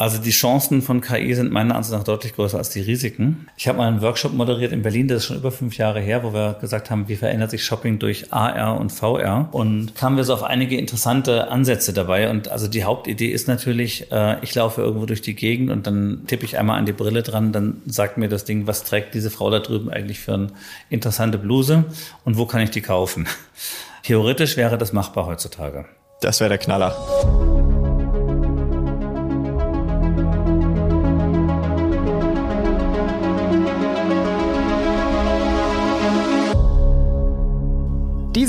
Also die Chancen von KI sind meiner Ansicht nach deutlich größer als die Risiken. Ich habe mal einen Workshop moderiert in Berlin, das ist schon über fünf Jahre her, wo wir gesagt haben, wie verändert sich Shopping durch AR und VR und kamen wir so auf einige interessante Ansätze dabei. Und also die Hauptidee ist natürlich, äh, ich laufe irgendwo durch die Gegend und dann tippe ich einmal an die Brille dran, dann sagt mir das Ding, was trägt diese Frau da drüben eigentlich für eine interessante Bluse und wo kann ich die kaufen? Theoretisch wäre das machbar heutzutage. Das wäre der Knaller.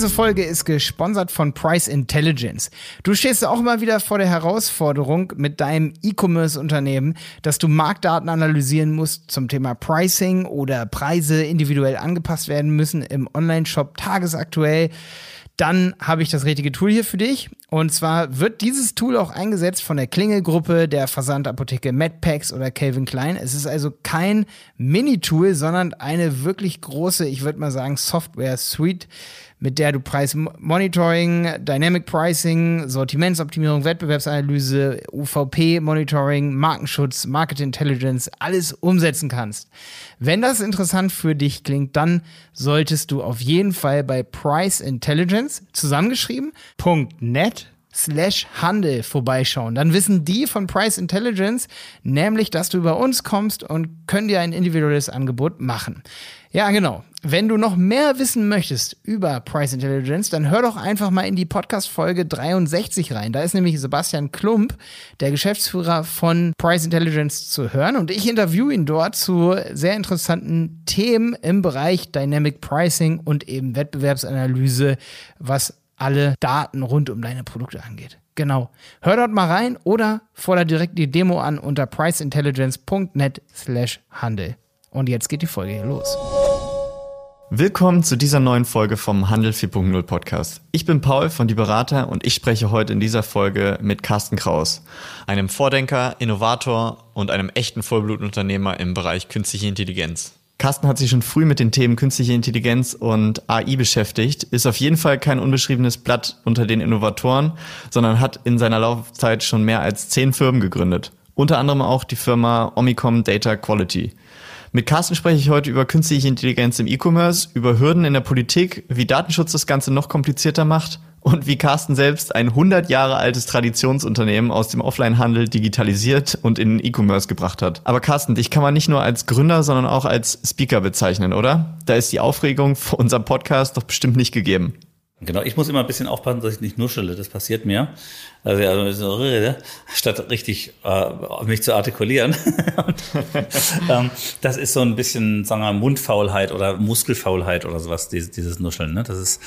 Diese Folge ist gesponsert von Price Intelligence. Du stehst auch immer wieder vor der Herausforderung mit deinem E-Commerce-Unternehmen, dass du Marktdaten analysieren musst zum Thema Pricing oder Preise individuell angepasst werden müssen im Online-Shop tagesaktuell dann habe ich das richtige Tool hier für dich. Und zwar wird dieses Tool auch eingesetzt von der Klingelgruppe, der Versandapotheke MedPacks oder Calvin Klein. Es ist also kein Mini-Tool, sondern eine wirklich große, ich würde mal sagen, Software-Suite, mit der du Preismonitoring, Dynamic Pricing, Sortimentsoptimierung, Wettbewerbsanalyse, UVP-Monitoring, Markenschutz, Market Intelligence, alles umsetzen kannst. Wenn das interessant für dich klingt, dann solltest du auf jeden Fall bei Price Intelligence zusammengeschrieben, .net slash Handel vorbeischauen. Dann wissen die von Price Intelligence nämlich, dass du über uns kommst und können dir ein individuelles Angebot machen. Ja, genau. Wenn du noch mehr wissen möchtest über Price Intelligence, dann hör doch einfach mal in die Podcast-Folge 63 rein. Da ist nämlich Sebastian Klump, der Geschäftsführer von Price Intelligence, zu hören. Und ich interviewe ihn dort zu sehr interessanten Themen im Bereich Dynamic Pricing und eben Wettbewerbsanalyse, was alle Daten rund um deine Produkte angeht. Genau. Hör dort mal rein oder fordere direkt die Demo an unter priceintelligence.net slash Handel. Und jetzt geht die Folge hier los. Willkommen zu dieser neuen Folge vom Handel 4.0 Podcast. Ich bin Paul von Die Berater und ich spreche heute in dieser Folge mit Carsten Kraus, einem Vordenker, Innovator und einem echten Vollblutunternehmer im Bereich künstliche Intelligenz. Carsten hat sich schon früh mit den Themen künstliche Intelligenz und AI beschäftigt, ist auf jeden Fall kein unbeschriebenes Blatt unter den Innovatoren, sondern hat in seiner Laufzeit schon mehr als zehn Firmen gegründet. Unter anderem auch die Firma Omicom Data Quality. Mit Carsten spreche ich heute über künstliche Intelligenz im E-Commerce, über Hürden in der Politik, wie Datenschutz das Ganze noch komplizierter macht und wie Carsten selbst ein 100 Jahre altes Traditionsunternehmen aus dem Offline-Handel digitalisiert und in E-Commerce gebracht hat. Aber Carsten, dich kann man nicht nur als Gründer, sondern auch als Speaker bezeichnen, oder? Da ist die Aufregung vor unserem Podcast doch bestimmt nicht gegeben. Genau, ich muss immer ein bisschen aufpassen, dass ich nicht nuschele. Das passiert mir. Also, so rede, statt richtig äh, mich zu artikulieren. ähm, das ist so ein bisschen, sagen wir, Mundfaulheit oder Muskelfaulheit oder sowas, dieses, dieses Nuscheln. Ne? Das ist,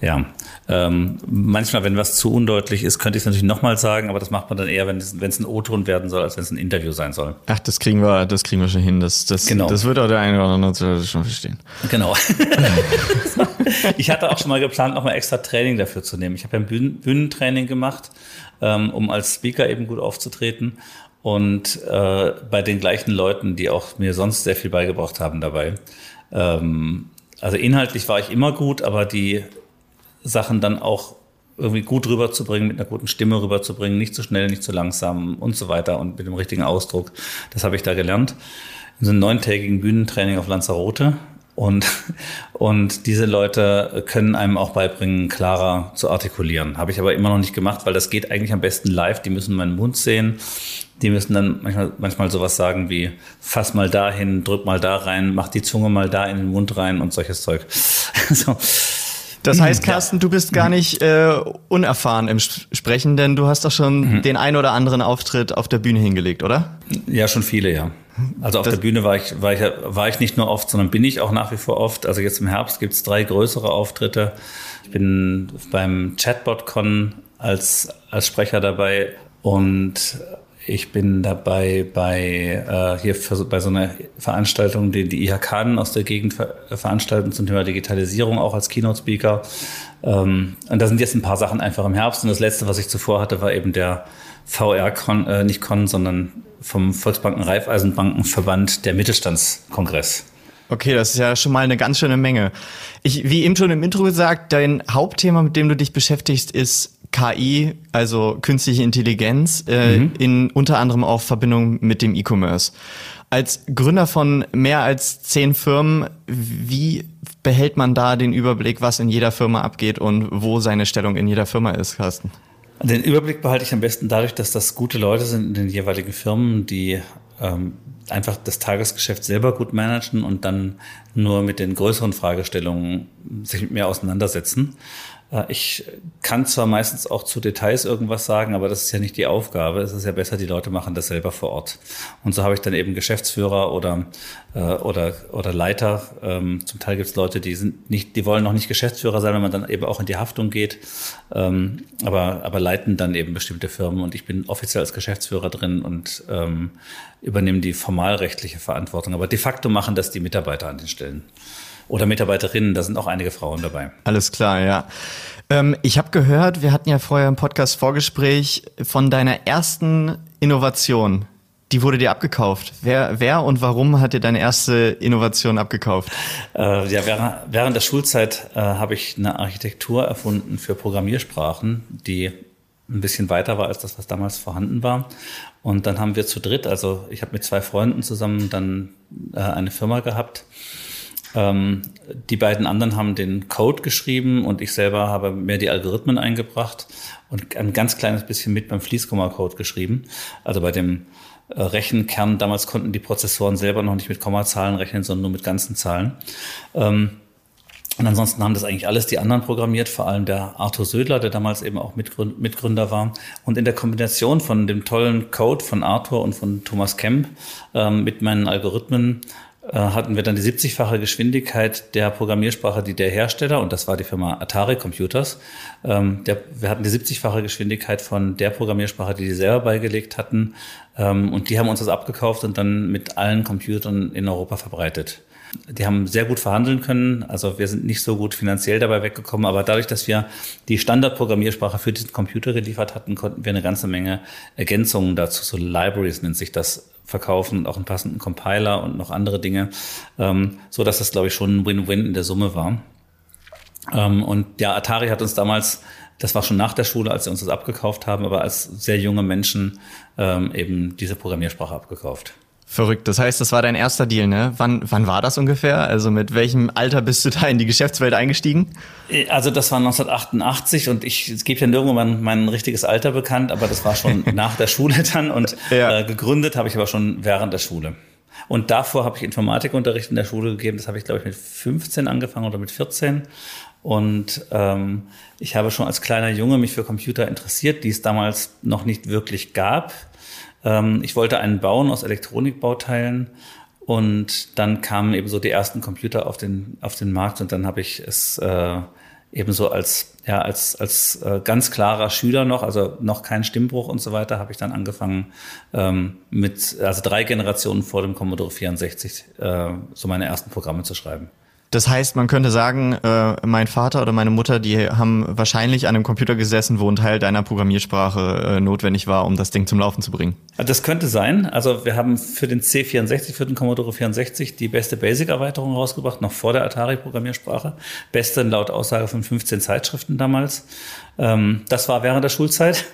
ja, ähm, manchmal, wenn was zu undeutlich ist, könnte ich es natürlich nochmal sagen, aber das macht man dann eher, wenn es, wenn es ein O-Ton werden soll, als wenn es ein Interview sein soll. Ach, das kriegen wir, das kriegen wir schon hin. Das, das, genau. das wird auch der eine oder andere schon verstehen. Genau. ich hatte auch schon mal geplant, nochmal extra Training dafür zu nehmen. Ich habe ja ein Bühnen Bühnentraining gemacht ähm, um als Speaker eben gut aufzutreten. Und äh, bei den gleichen Leuten, die auch mir sonst sehr viel beigebracht haben dabei. Ähm, also inhaltlich war ich immer gut, aber die Sachen dann auch irgendwie gut rüberzubringen, mit einer guten Stimme rüberzubringen, nicht zu schnell, nicht zu langsam und so weiter und mit dem richtigen Ausdruck. Das habe ich da gelernt. In so einem neuntägigen Bühnentraining auf Lanzarote und, und diese Leute können einem auch beibringen, klarer zu artikulieren. Habe ich aber immer noch nicht gemacht, weil das geht eigentlich am besten live. Die müssen meinen Mund sehen. Die müssen dann manchmal, manchmal sowas sagen wie, fass mal dahin, drück mal da rein, mach die Zunge mal da in den Mund rein und solches Zeug. so. Das heißt, Carsten, du bist gar nicht äh, unerfahren im Sprechen, denn du hast doch schon mhm. den ein oder anderen Auftritt auf der Bühne hingelegt, oder? Ja, schon viele, ja. Also auf das der Bühne war ich, war, ich, war ich nicht nur oft, sondern bin ich auch nach wie vor oft. Also jetzt im Herbst gibt es drei größere Auftritte. Ich bin beim Chatbot-Con als, als Sprecher dabei und ich bin dabei bei äh, hier für, bei so einer Veranstaltung, die die IHK aus der Gegend ver veranstalten zum Thema Digitalisierung, auch als Keynote-Speaker. Ähm, und da sind jetzt ein paar Sachen einfach im Herbst. Und das letzte, was ich zuvor hatte, war eben der VR-Con, äh, nicht Con, sondern vom Volksbanken Raiffeisenbankenverband der Mittelstandskongress. Okay, das ist ja schon mal eine ganz schöne Menge. Ich, wie eben schon im Intro gesagt, dein Hauptthema, mit dem du dich beschäftigst, ist KI, also künstliche Intelligenz, äh, mhm. in unter anderem auch Verbindung mit dem E-Commerce. Als Gründer von mehr als zehn Firmen, wie behält man da den Überblick, was in jeder Firma abgeht und wo seine Stellung in jeder Firma ist, Carsten? Den Überblick behalte ich am besten dadurch, dass das gute Leute sind in den jeweiligen Firmen, die ähm, einfach das Tagesgeschäft selber gut managen und dann nur mit den größeren Fragestellungen sich mit mir auseinandersetzen. Äh, ich kann zwar meistens auch zu Details irgendwas sagen, aber das ist ja nicht die Aufgabe. Es ist ja besser, die Leute machen das selber vor Ort. Und so habe ich dann eben Geschäftsführer oder äh, oder oder Leiter. Ähm, zum Teil gibt es Leute, die sind nicht, die wollen noch nicht Geschäftsführer sein, wenn man dann eben auch in die Haftung geht, ähm, aber aber leiten dann eben bestimmte Firmen. Und ich bin offiziell als Geschäftsführer drin und ähm, übernehme die formalrechtliche Verantwortung. Aber de facto machen das die Mitarbeiter an den Stellen oder Mitarbeiterinnen. Da sind auch einige Frauen dabei. Alles klar, ja. Ähm, ich habe gehört, wir hatten ja vorher im Podcast Vorgespräch von deiner ersten Innovation. Die wurde dir abgekauft. Wer, wer und warum hat dir deine erste Innovation abgekauft? Äh, ja, während, während der Schulzeit äh, habe ich eine Architektur erfunden für Programmiersprachen, die ein bisschen weiter war als das, was damals vorhanden war. Und dann haben wir zu dritt, also ich habe mit zwei Freunden zusammen dann äh, eine Firma gehabt ähm, die beiden anderen haben den Code geschrieben und ich selber habe mehr die Algorithmen eingebracht und ein ganz kleines bisschen mit beim Fließkomma-Code geschrieben. Also bei dem äh, Rechenkern, damals konnten die Prozessoren selber noch nicht mit Kommazahlen rechnen, sondern nur mit ganzen Zahlen. Ähm, und ansonsten haben das eigentlich alles die anderen programmiert, vor allem der Arthur Södler, der damals eben auch Mitgründer war. Und in der Kombination von dem tollen Code von Arthur und von Thomas Kemp ähm, mit meinen Algorithmen hatten wir dann die 70-fache Geschwindigkeit der Programmiersprache, die der Hersteller, und das war die Firma Atari Computers, ähm, der, wir hatten die 70-fache Geschwindigkeit von der Programmiersprache, die die selber beigelegt hatten. Ähm, und die haben uns das abgekauft und dann mit allen Computern in Europa verbreitet. Die haben sehr gut verhandeln können. Also wir sind nicht so gut finanziell dabei weggekommen, aber dadurch, dass wir die Standardprogrammiersprache für diesen Computer geliefert hatten, konnten wir eine ganze Menge Ergänzungen dazu, so Libraries nennt sich das, verkaufen und auch einen passenden Compiler und noch andere Dinge, ähm, so dass das glaube ich schon ein Win-Win in der Summe war. Ähm, und ja, Atari hat uns damals, das war schon nach der Schule, als sie uns das abgekauft haben, aber als sehr junge Menschen ähm, eben diese Programmiersprache abgekauft. Verrückt. Das heißt, das war dein erster Deal, ne? Wann, wann war das ungefähr? Also mit welchem Alter bist du da in die Geschäftswelt eingestiegen? Also das war 1988 und ich es gibt ja nirgendwo mein, mein richtiges Alter bekannt, aber das war schon nach der Schule dann und ja. äh, gegründet habe ich aber schon während der Schule. Und davor habe ich Informatikunterricht in der Schule gegeben. Das habe ich, glaube ich, mit 15 angefangen oder mit 14. Und ähm, ich habe schon als kleiner Junge mich für Computer interessiert, die es damals noch nicht wirklich gab. Ähm, ich wollte einen bauen aus Elektronikbauteilen und dann kamen eben so die ersten Computer auf den, auf den Markt und dann habe ich es äh, eben so als, ja, als, als äh, ganz klarer Schüler noch, also noch kein Stimmbruch und so weiter, habe ich dann angefangen ähm, mit, also drei Generationen vor dem Commodore 64 äh, so meine ersten Programme zu schreiben. Das heißt, man könnte sagen, äh, mein Vater oder meine Mutter, die haben wahrscheinlich an einem Computer gesessen, wo ein Teil deiner Programmiersprache äh, notwendig war, um das Ding zum Laufen zu bringen. Das könnte sein. Also wir haben für den C64, für den Commodore 64 die beste Basic-Erweiterung rausgebracht, noch vor der Atari-Programmiersprache. Beste laut Aussage von 15 Zeitschriften damals. Ähm, das war während der Schulzeit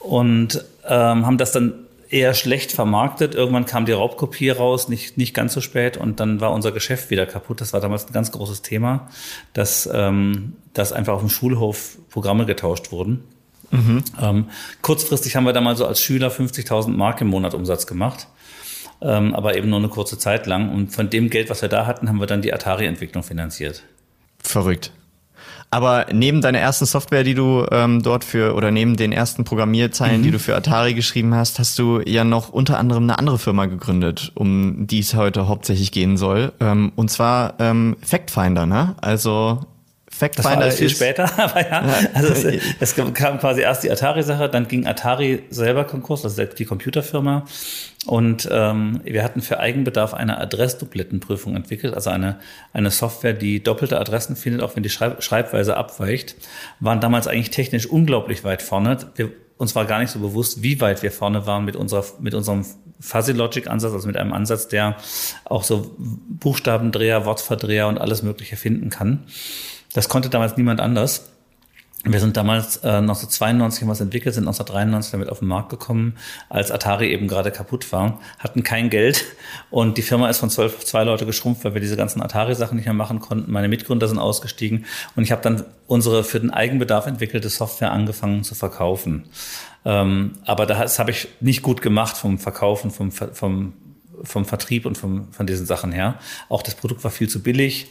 und ähm, haben das dann eher schlecht vermarktet. Irgendwann kam die Raubkopie raus, nicht, nicht ganz so spät und dann war unser Geschäft wieder kaputt. Das war damals ein ganz großes Thema, dass, ähm, dass einfach auf dem Schulhof Programme getauscht wurden. Mhm. Ähm, kurzfristig haben wir da mal so als Schüler 50.000 Mark im Monat Umsatz gemacht, ähm, aber eben nur eine kurze Zeit lang. Und von dem Geld, was wir da hatten, haben wir dann die Atari-Entwicklung finanziert. Verrückt. Aber neben deiner ersten Software, die du ähm, dort für, oder neben den ersten Programmierzeilen, mhm. die du für Atari geschrieben hast, hast du ja noch unter anderem eine andere Firma gegründet, um die es heute hauptsächlich gehen soll. Ähm, und zwar ähm, Factfinder, ne? Also Fact das war alles viel später, aber ja. Also es, es, kam quasi erst die Atari-Sache, dann ging Atari selber Konkurs, also die Computerfirma. Und ähm, wir hatten für Eigenbedarf eine Adressduplettenprüfung entwickelt, also eine, eine Software, die doppelte Adressen findet, auch wenn die Schreib Schreibweise abweicht. Waren damals eigentlich technisch unglaublich weit vorne. Wir, uns war gar nicht so bewusst, wie weit wir vorne waren mit, unserer, mit unserem Fuzzy Logic Ansatz, also mit einem Ansatz, der auch so Buchstabendreher, Wortverdreher und alles Mögliche finden kann. Das konnte damals niemand anders. wir sind damals äh, 1992 was entwickelt, sind 1993 damit auf den Markt gekommen, als Atari eben gerade kaputt war, hatten kein Geld und die Firma ist von zwölf zwei Leute geschrumpft, weil wir diese ganzen Atari-Sachen nicht mehr machen konnten. Meine Mitgründer sind ausgestiegen und ich habe dann unsere für den Eigenbedarf entwickelte Software angefangen zu verkaufen. Ähm, aber das habe ich nicht gut gemacht vom Verkaufen, vom, vom, vom Vertrieb und vom, von diesen Sachen her. Auch das Produkt war viel zu billig.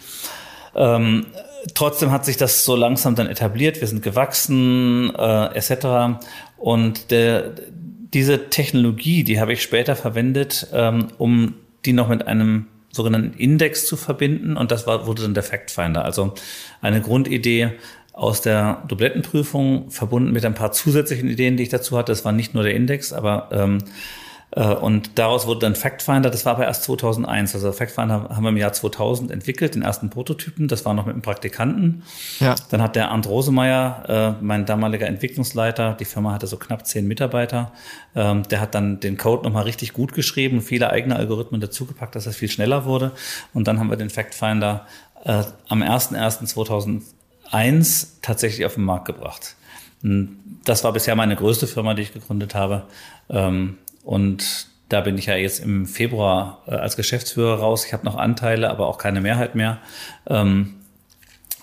Ähm, trotzdem hat sich das so langsam dann etabliert. Wir sind gewachsen äh, etc. Und der, diese Technologie, die habe ich später verwendet, ähm, um die noch mit einem sogenannten Index zu verbinden. Und das war, wurde dann der Fact Finder. Also eine Grundidee aus der Dublettenprüfung verbunden mit ein paar zusätzlichen Ideen, die ich dazu hatte. Das war nicht nur der Index, aber ähm, äh, und daraus wurde dann FactFinder, das war aber erst 2001. Also FactFinder haben wir im Jahr 2000 entwickelt, den ersten Prototypen. Das war noch mit einem Praktikanten. Ja. Dann hat der Arndt Rosemeyer, äh, mein damaliger Entwicklungsleiter, die Firma hatte so knapp zehn Mitarbeiter, ähm, der hat dann den Code nochmal richtig gut geschrieben, viele eigene Algorithmen dazugepackt, dass das viel schneller wurde. Und dann haben wir den FactFinder äh, am 01.01.2001 tatsächlich auf den Markt gebracht. Das war bisher meine größte Firma, die ich gegründet habe. Ähm, und da bin ich ja jetzt im Februar äh, als Geschäftsführer raus. Ich habe noch Anteile, aber auch keine Mehrheit mehr. Ähm,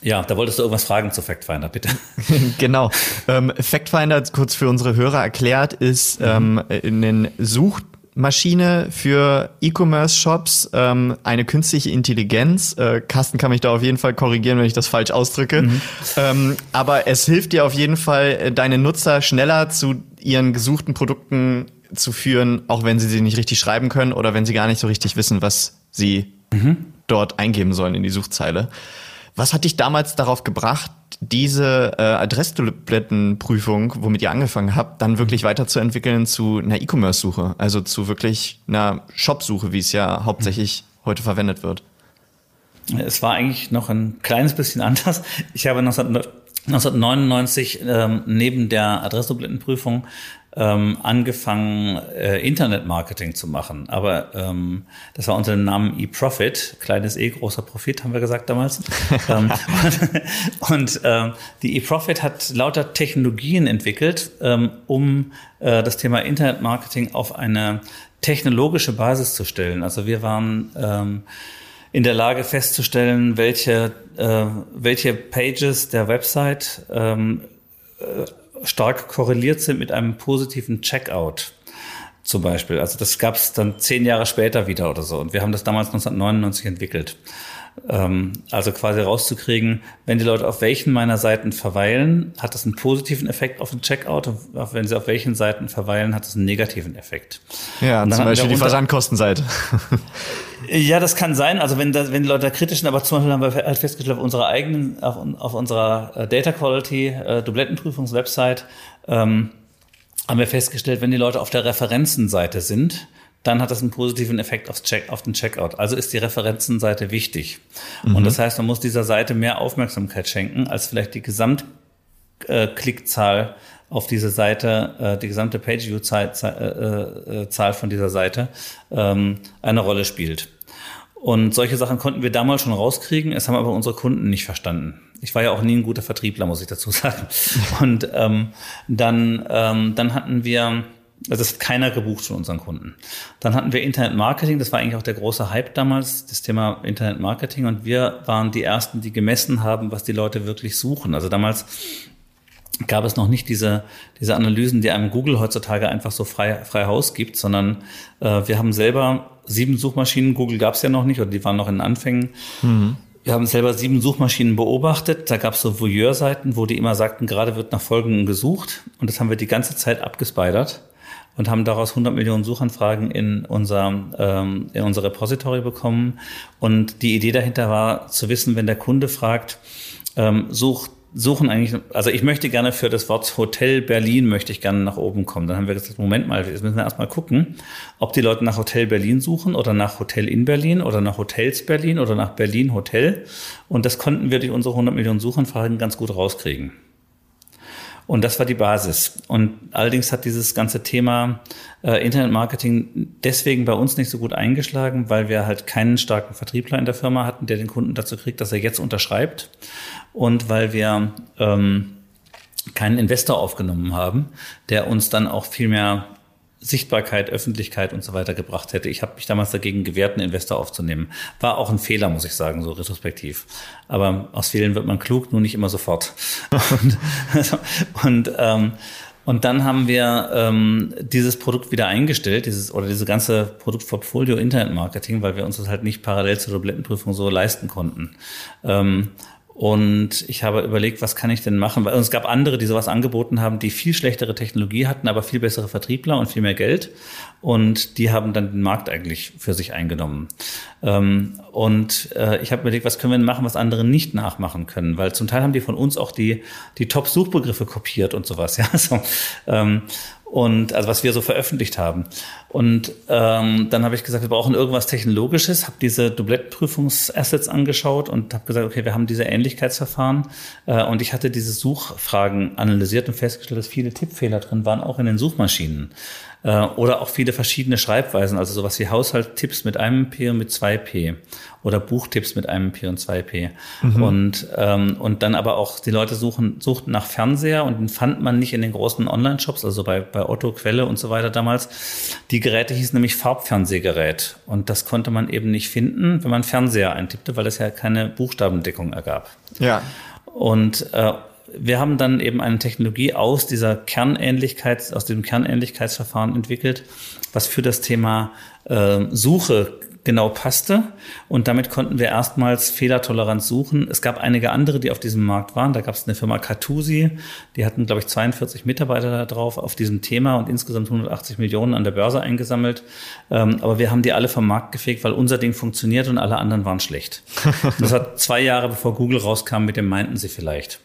ja, da wolltest du irgendwas fragen zu FactFinder, bitte. genau. Ähm, FactFinder, kurz für unsere Hörer erklärt, ist mhm. ähm, eine Suchmaschine für E-Commerce-Shops, ähm, eine künstliche Intelligenz. Äh, Carsten kann mich da auf jeden Fall korrigieren, wenn ich das falsch ausdrücke. Mhm. Ähm, aber es hilft dir auf jeden Fall, äh, deine Nutzer schneller zu ihren gesuchten Produkten zu führen, auch wenn sie sie nicht richtig schreiben können oder wenn sie gar nicht so richtig wissen, was sie mhm. dort eingeben sollen in die Suchzeile. Was hat dich damals darauf gebracht, diese äh, Adressdublettenprüfung, womit ihr angefangen habt, dann wirklich weiterzuentwickeln zu einer E-Commerce-Suche, also zu wirklich einer Shop-Suche, wie es ja hauptsächlich mhm. heute verwendet wird? Es war eigentlich noch ein kleines bisschen anders. Ich habe 1999 ähm, neben der Adressdublettenprüfung ähm, angefangen, äh, Internetmarketing zu machen. Aber ähm, das war unter dem Namen eProfit, kleines E, großer Profit, haben wir gesagt damals. ähm, und und ähm, die eProfit hat lauter Technologien entwickelt, ähm, um äh, das Thema Internetmarketing auf eine technologische Basis zu stellen. Also wir waren ähm, in der Lage festzustellen, welche, äh, welche Pages der Website ähm, äh, stark korreliert sind mit einem positiven Checkout zum Beispiel. Also das gab es dann zehn Jahre später wieder oder so. Und wir haben das damals 1999 entwickelt. Ähm, also quasi rauszukriegen, wenn die Leute auf welchen meiner Seiten verweilen, hat das einen positiven Effekt auf den Checkout und wenn sie auf welchen Seiten verweilen, hat das einen negativen Effekt. Ja, zum Beispiel die Versandkostenseite. ja, das kann sein. Also wenn, das, wenn die Leute da kritisch sind, aber zum Beispiel haben wir halt festgestellt auf unserer eigenen, auf, auf unserer äh, Data Quality äh, Dublettenprüfungswebsite, ähm, haben wir festgestellt, wenn die Leute auf der Referenzenseite sind, dann hat das einen positiven Effekt aufs Check, auf den Checkout. Also ist die Referenzenseite wichtig. Mhm. Und das heißt, man muss dieser Seite mehr Aufmerksamkeit schenken, als vielleicht die Gesamtklickzahl auf diese Seite, äh, die gesamte Page-View-Zahl äh, äh, von dieser Seite ähm, eine Rolle spielt. Und solche Sachen konnten wir damals schon rauskriegen, es haben aber unsere Kunden nicht verstanden. Ich war ja auch nie ein guter Vertriebler, muss ich dazu sagen. Und ähm, dann, ähm, dann hatten wir also das hat keiner gebucht von unseren Kunden. Dann hatten wir Internet Marketing, das war eigentlich auch der große Hype damals, das Thema Internet Marketing. Und wir waren die Ersten, die gemessen haben, was die Leute wirklich suchen. Also damals gab es noch nicht diese, diese Analysen, die einem Google heutzutage einfach so frei, frei Haus gibt, sondern äh, wir haben selber sieben Suchmaschinen, Google gab es ja noch nicht oder die waren noch in den Anfängen. Mhm. Wir haben selber sieben Suchmaschinen beobachtet. Da gab es so Voyeur-Seiten, wo die immer sagten, gerade wird nach Folgenden gesucht. Und das haben wir die ganze Zeit abgespidert und haben daraus 100 Millionen Suchanfragen in unser, ähm, in unser Repository bekommen. Und die Idee dahinter war zu wissen, wenn der Kunde fragt, ähm, sucht suchen eigentlich, also ich möchte gerne für das Wort Hotel Berlin möchte ich gerne nach oben kommen. Dann haben wir gesagt, Moment mal, jetzt müssen wir erstmal gucken, ob die Leute nach Hotel Berlin suchen oder nach Hotel in Berlin oder nach Hotels Berlin oder nach Berlin Hotel. Und das konnten wir durch unsere 100 Millionen Suchanfragen ganz gut rauskriegen. Und das war die Basis. Und allerdings hat dieses ganze Thema äh, Internetmarketing deswegen bei uns nicht so gut eingeschlagen, weil wir halt keinen starken Vertriebler in der Firma hatten, der den Kunden dazu kriegt, dass er jetzt unterschreibt. Und weil wir ähm, keinen Investor aufgenommen haben, der uns dann auch viel mehr Sichtbarkeit, Öffentlichkeit und so weiter gebracht hätte. Ich habe mich damals dagegen gewehrt, einen Investor aufzunehmen. War auch ein Fehler, muss ich sagen, so retrospektiv. Aber aus Fehlern wird man klug, nur nicht immer sofort. und, und, ähm, und dann haben wir ähm, dieses Produkt wieder eingestellt, dieses oder diese ganze Produktportfolio Internet Marketing, weil wir uns das halt nicht parallel zur Tablettenprüfung so leisten konnten. Ähm, und ich habe überlegt, was kann ich denn machen? Weil es gab andere, die sowas angeboten haben, die viel schlechtere Technologie hatten, aber viel bessere Vertriebler und viel mehr Geld. Und die haben dann den Markt eigentlich für sich eingenommen. Ähm, und äh, ich habe überlegt, was können wir denn machen, was andere nicht nachmachen können? Weil zum Teil haben die von uns auch die, die Top-Suchbegriffe kopiert und sowas. Ja, ähm, und also was wir so veröffentlicht haben. Und ähm, dann habe ich gesagt, wir brauchen irgendwas Technologisches, habe diese Dublettprüfungsassets angeschaut und habe gesagt, okay, wir haben diese Ähnlichkeitsverfahren äh, und ich hatte diese Suchfragen analysiert und festgestellt, dass viele Tippfehler drin waren, auch in den Suchmaschinen. Äh, oder auch viele verschiedene Schreibweisen, also sowas wie Haushalttipps mit einem P und mit zwei P oder Buchtipps mit einem P und zwei P. Mhm. Und, ähm, und dann aber auch die Leute suchen, suchten nach Fernseher und den fand man nicht in den großen Online-Shops, also bei, bei Otto, Quelle und so weiter damals. Die Geräte hießen nämlich Farbfernsehgerät und das konnte man eben nicht finden, wenn man Fernseher eintippte, weil es ja keine Buchstabendeckung ergab. Ja. Und äh, wir haben dann eben eine Technologie aus dieser Kernähnlichkeit, aus dem Kernähnlichkeitsverfahren entwickelt, was für das Thema äh, Suche genau passte. Und damit konnten wir erstmals fehlertolerant suchen. Es gab einige andere, die auf diesem Markt waren. Da gab es eine Firma Cartusi, die hatten, glaube ich, 42 Mitarbeiter da drauf auf diesem Thema und insgesamt 180 Millionen an der Börse eingesammelt. Ähm, aber wir haben die alle vom Markt gefegt, weil unser Ding funktioniert und alle anderen waren schlecht. das hat zwei Jahre bevor Google rauskam, mit dem meinten sie vielleicht.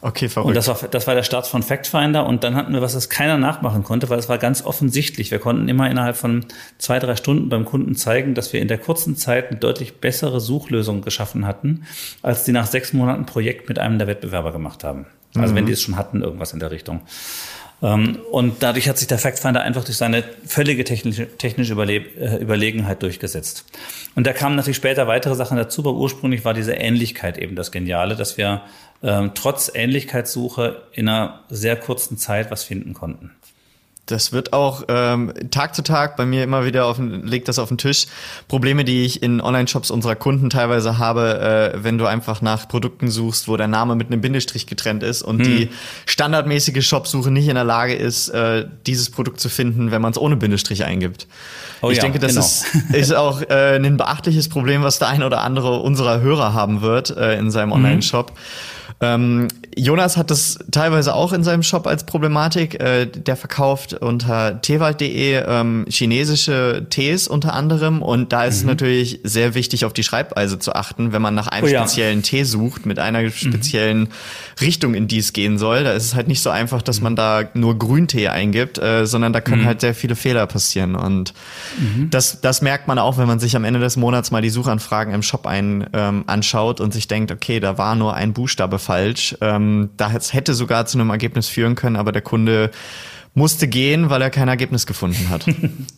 Okay, verrückt. Und das war, das war der Start von FactFinder. Und dann hatten wir was, das keiner nachmachen konnte, weil es war ganz offensichtlich. Wir konnten immer innerhalb von zwei, drei Stunden beim Kunden zeigen, dass wir in der kurzen Zeit eine deutlich bessere Suchlösung geschaffen hatten, als die nach sechs Monaten Projekt mit einem der Wettbewerber gemacht haben. Also mhm. wenn die es schon hatten, irgendwas in der Richtung. Ähm, und dadurch hat sich der FactFinder einfach durch seine völlige technische, technische äh, Überlegenheit durchgesetzt. Und da kamen natürlich später weitere Sachen dazu, aber ursprünglich war diese Ähnlichkeit eben das Geniale, dass wir ähm, trotz Ähnlichkeitssuche in einer sehr kurzen Zeit was finden konnten. Das wird auch ähm, Tag zu Tag bei mir immer wieder auf den, legt das auf den Tisch. Probleme, die ich in Online-Shops unserer Kunden teilweise habe, äh, wenn du einfach nach Produkten suchst, wo der Name mit einem Bindestrich getrennt ist und hm. die standardmäßige Shopsuche nicht in der Lage ist, äh, dieses Produkt zu finden, wenn man es ohne Bindestrich eingibt. Oh ich ja, denke, das genau. ist, ist auch äh, ein beachtliches Problem, was der eine oder andere unserer Hörer haben wird äh, in seinem mhm. Online-Shop. Mhm. Ähm, Jonas hat das teilweise auch in seinem Shop als Problematik. Äh, der verkauft unter teewald.de ähm, chinesische Tees unter anderem und da ist mhm. es natürlich sehr wichtig, auf die Schreibweise zu achten, wenn man nach einem oh, ja. speziellen Tee sucht mit einer mhm. speziellen mhm. Richtung, in die es gehen soll. Da ist es halt nicht so einfach, dass man da nur Grüntee eingibt, äh, sondern da können mhm. halt sehr viele Fehler passieren und mhm. das, das merkt man auch, wenn man sich am Ende des Monats mal die Suchanfragen im Shop ein, ähm, anschaut und sich denkt, okay, da war nur ein Buchstabe falsch. Ähm, da hätte sogar zu einem Ergebnis führen können, aber der Kunde musste gehen, weil er kein Ergebnis gefunden hat.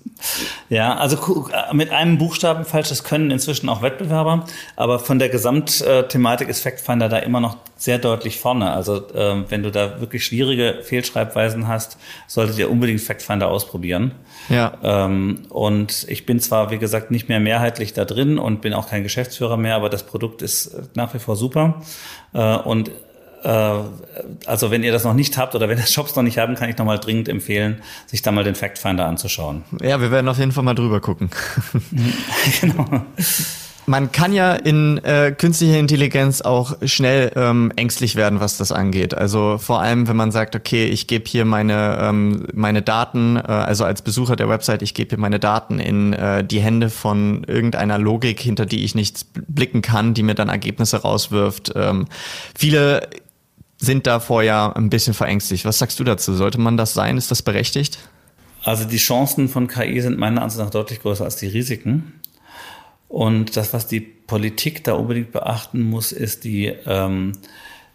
ja, also mit einem Buchstaben falsch, das können inzwischen auch Wettbewerber, aber von der Gesamtthematik ist FactFinder da immer noch sehr deutlich vorne. Also ähm, wenn du da wirklich schwierige Fehlschreibweisen hast, solltet ihr unbedingt FactFinder ausprobieren. Ja. Ähm, und ich bin zwar, wie gesagt, nicht mehr mehrheitlich da drin und bin auch kein Geschäftsführer mehr, aber das Produkt ist nach wie vor super. Äh, und äh, also wenn ihr das noch nicht habt oder wenn ihr Shops noch nicht haben, kann ich nochmal dringend empfehlen, sich da mal den Fact Finder anzuschauen. Ja, wir werden auf jeden Fall mal drüber gucken. genau. Man kann ja in äh, künstlicher Intelligenz auch schnell ähm, ängstlich werden, was das angeht. Also vor allem, wenn man sagt, okay, ich gebe hier meine ähm, meine Daten, äh, also als Besucher der Website, ich gebe hier meine Daten in äh, die Hände von irgendeiner Logik, hinter die ich nichts blicken kann, die mir dann Ergebnisse rauswirft. Ähm, viele sind davor ja ein bisschen verängstigt. Was sagst du dazu? Sollte man das sein? Ist das berechtigt? Also die Chancen von KI sind meiner Ansicht nach deutlich größer als die Risiken. Und das, was die Politik da unbedingt beachten muss, ist die, ähm,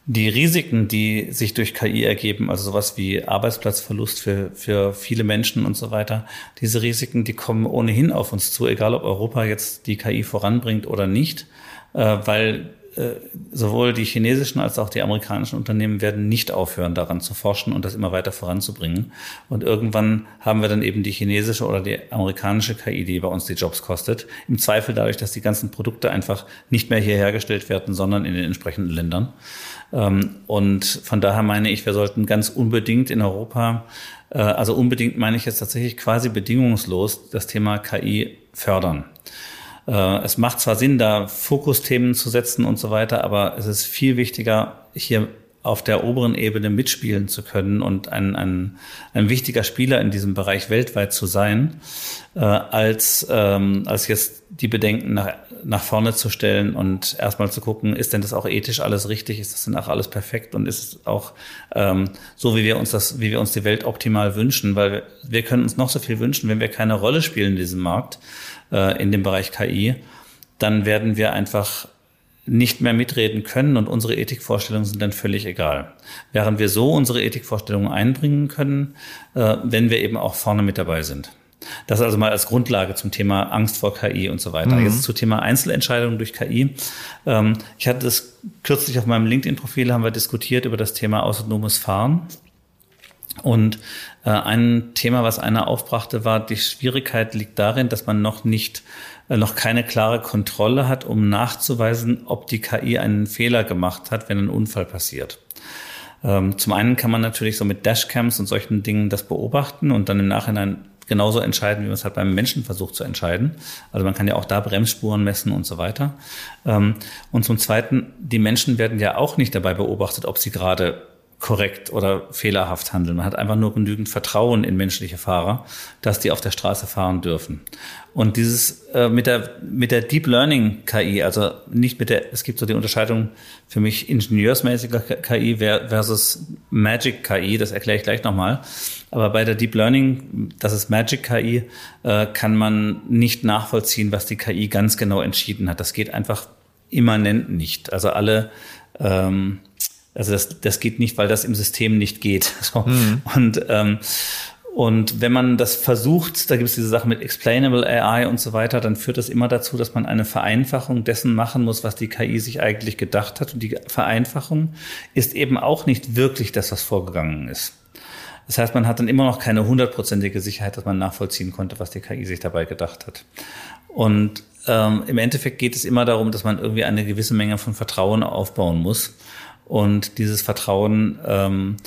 die Risiken, die sich durch KI ergeben, also sowas wie Arbeitsplatzverlust für, für viele Menschen und so weiter. Diese Risiken, die kommen ohnehin auf uns zu, egal ob Europa jetzt die KI voranbringt oder nicht, äh, weil sowohl die chinesischen als auch die amerikanischen Unternehmen werden nicht aufhören, daran zu forschen und das immer weiter voranzubringen. Und irgendwann haben wir dann eben die chinesische oder die amerikanische KI, die bei uns die Jobs kostet. Im Zweifel dadurch, dass die ganzen Produkte einfach nicht mehr hier hergestellt werden, sondern in den entsprechenden Ländern. Ähm, und von daher meine ich, wir sollten ganz unbedingt in Europa, äh, also unbedingt meine ich jetzt tatsächlich quasi bedingungslos das Thema KI fördern. Äh, es macht zwar Sinn, da Fokusthemen zu setzen und so weiter, aber es ist viel wichtiger, hier auf der oberen Ebene mitspielen zu können und ein, ein, ein wichtiger Spieler in diesem Bereich weltweit zu sein, äh, als, ähm, als jetzt die Bedenken nach, nach vorne zu stellen und erstmal zu gucken, ist denn das auch ethisch alles richtig, ist das denn auch alles perfekt und ist es auch ähm, so, wie wir uns das, wie wir uns die Welt optimal wünschen, weil wir, wir können uns noch so viel wünschen, wenn wir keine Rolle spielen in diesem Markt, äh, in dem Bereich KI, dann werden wir einfach nicht mehr mitreden können und unsere Ethikvorstellungen sind dann völlig egal. Während wir so unsere Ethikvorstellungen einbringen können, äh, wenn wir eben auch vorne mit dabei sind. Das also mal als Grundlage zum Thema Angst vor KI und so weiter. Mhm. Jetzt zu Thema Einzelentscheidungen durch KI. Ähm, ich hatte das kürzlich auf meinem LinkedIn-Profil, haben wir diskutiert über das Thema autonomes Fahren. Und ein Thema, was einer aufbrachte, war, die Schwierigkeit liegt darin, dass man noch nicht äh, noch keine klare Kontrolle hat, um nachzuweisen, ob die KI einen Fehler gemacht hat, wenn ein Unfall passiert. Ähm, zum einen kann man natürlich so mit Dashcams und solchen Dingen das beobachten und dann im Nachhinein genauso entscheiden, wie man es halt beim Menschen versucht zu entscheiden. Also man kann ja auch da Bremsspuren messen und so weiter. Ähm, und zum Zweiten, die Menschen werden ja auch nicht dabei beobachtet, ob sie gerade korrekt oder fehlerhaft handeln. Man hat einfach nur genügend Vertrauen in menschliche Fahrer, dass die auf der Straße fahren dürfen. Und dieses äh, mit der mit der Deep Learning KI, also nicht mit der, es gibt so die Unterscheidung für mich ingenieursmäßiger KI versus Magic KI, das erkläre ich gleich nochmal. Aber bei der Deep Learning, das ist Magic KI, äh, kann man nicht nachvollziehen, was die KI ganz genau entschieden hat. Das geht einfach immanent nicht. Also alle ähm, also das, das geht nicht, weil das im System nicht geht. So. Mhm. Und, ähm, und wenn man das versucht, da gibt es diese Sache mit Explainable AI und so weiter, dann führt das immer dazu, dass man eine Vereinfachung dessen machen muss, was die KI sich eigentlich gedacht hat. Und die Vereinfachung ist eben auch nicht wirklich das, was vorgegangen ist. Das heißt, man hat dann immer noch keine hundertprozentige Sicherheit, dass man nachvollziehen konnte, was die KI sich dabei gedacht hat. Und ähm, im Endeffekt geht es immer darum, dass man irgendwie eine gewisse Menge von Vertrauen aufbauen muss. Und dieses Vertrauen ähm,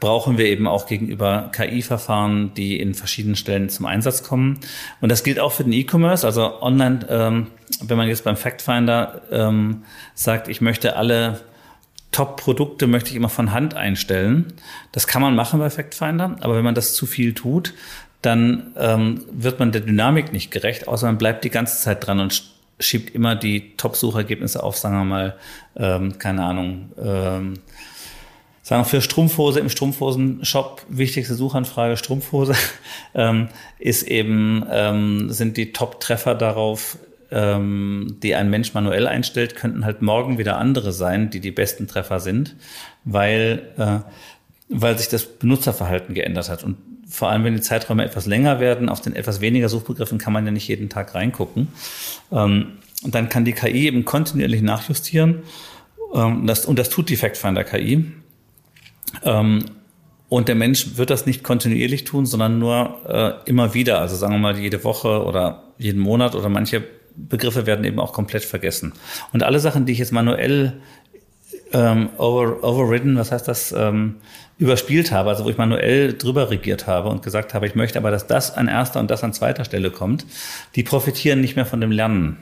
brauchen wir eben auch gegenüber KI-Verfahren, die in verschiedenen Stellen zum Einsatz kommen. Und das gilt auch für den E-Commerce. Also online, ähm, wenn man jetzt beim Factfinder ähm, sagt, ich möchte alle Top-Produkte möchte ich immer von Hand einstellen. Das kann man machen bei Factfinder, aber wenn man das zu viel tut, dann ähm, wird man der Dynamik nicht gerecht, außer man bleibt die ganze Zeit dran und schiebt immer die Top-Suchergebnisse auf, sagen wir mal, ähm, keine Ahnung, ähm, sagen wir für Strumpfhose im Strumpfhosen-Shop, wichtigste Suchanfrage Strumpfhose, ähm, ist eben, ähm, sind die Top-Treffer darauf, ähm, die ein Mensch manuell einstellt, könnten halt morgen wieder andere sein, die die besten Treffer sind, weil, äh, weil sich das Benutzerverhalten geändert hat. Und vor allem wenn die Zeiträume etwas länger werden, auf den etwas weniger Suchbegriffen kann man ja nicht jeden Tag reingucken. Ähm, und dann kann die KI eben kontinuierlich nachjustieren. Ähm, das, und das tut die Factfinder KI. Ähm, und der Mensch wird das nicht kontinuierlich tun, sondern nur äh, immer wieder. Also sagen wir mal jede Woche oder jeden Monat oder manche Begriffe werden eben auch komplett vergessen. Und alle Sachen, die ich jetzt manuell ähm, over, overridden, was heißt das, ähm, überspielt habe, also wo ich manuell drüber regiert habe und gesagt habe, ich möchte aber, dass das an erster und das an zweiter Stelle kommt, die profitieren nicht mehr von dem Lernen.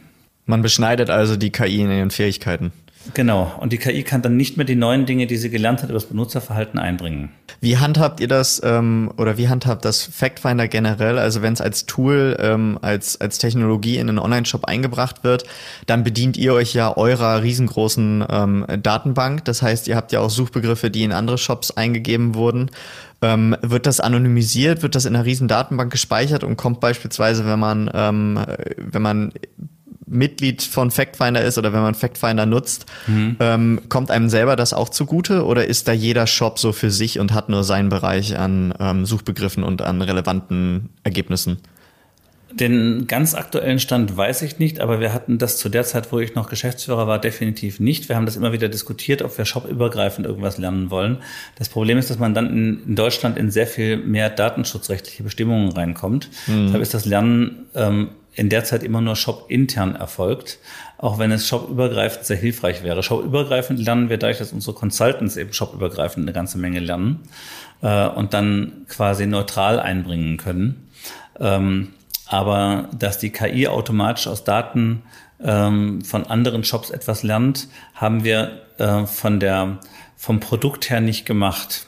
Man beschneidet also die KI in ihren Fähigkeiten. Genau. Und die KI kann dann nicht mehr die neuen Dinge, die sie gelernt hat, über das Benutzerverhalten einbringen. Wie handhabt ihr das ähm, oder wie handhabt das Factfinder generell? Also wenn es als Tool, ähm, als, als Technologie in einen Online-Shop eingebracht wird, dann bedient ihr euch ja eurer riesengroßen ähm, Datenbank. Das heißt, ihr habt ja auch Suchbegriffe, die in andere Shops eingegeben wurden. Ähm, wird das anonymisiert? Wird das in einer riesen Datenbank gespeichert und kommt beispielsweise, wenn man, ähm, wenn man Mitglied von Factfinder ist oder wenn man Factfinder nutzt, mhm. ähm, kommt einem selber das auch zugute oder ist da jeder Shop so für sich und hat nur seinen Bereich an ähm, Suchbegriffen und an relevanten Ergebnissen? Den ganz aktuellen Stand weiß ich nicht, aber wir hatten das zu der Zeit, wo ich noch Geschäftsführer war, definitiv nicht. Wir haben das immer wieder diskutiert, ob wir shopübergreifend irgendwas lernen wollen. Das Problem ist, dass man dann in, Deutschland in sehr viel mehr datenschutzrechtliche Bestimmungen reinkommt. Mhm. Deshalb ist das Lernen ähm, in der Zeit immer nur shop-intern erfolgt, auch wenn es shopübergreifend sehr hilfreich wäre. Shopübergreifend lernen wir dadurch, dass unsere Consultants eben shopübergreifend eine ganze Menge lernen äh, und dann quasi neutral einbringen können. Ähm, aber dass die KI automatisch aus Daten ähm, von anderen Shops etwas lernt, haben wir äh, von der, vom Produkt her nicht gemacht.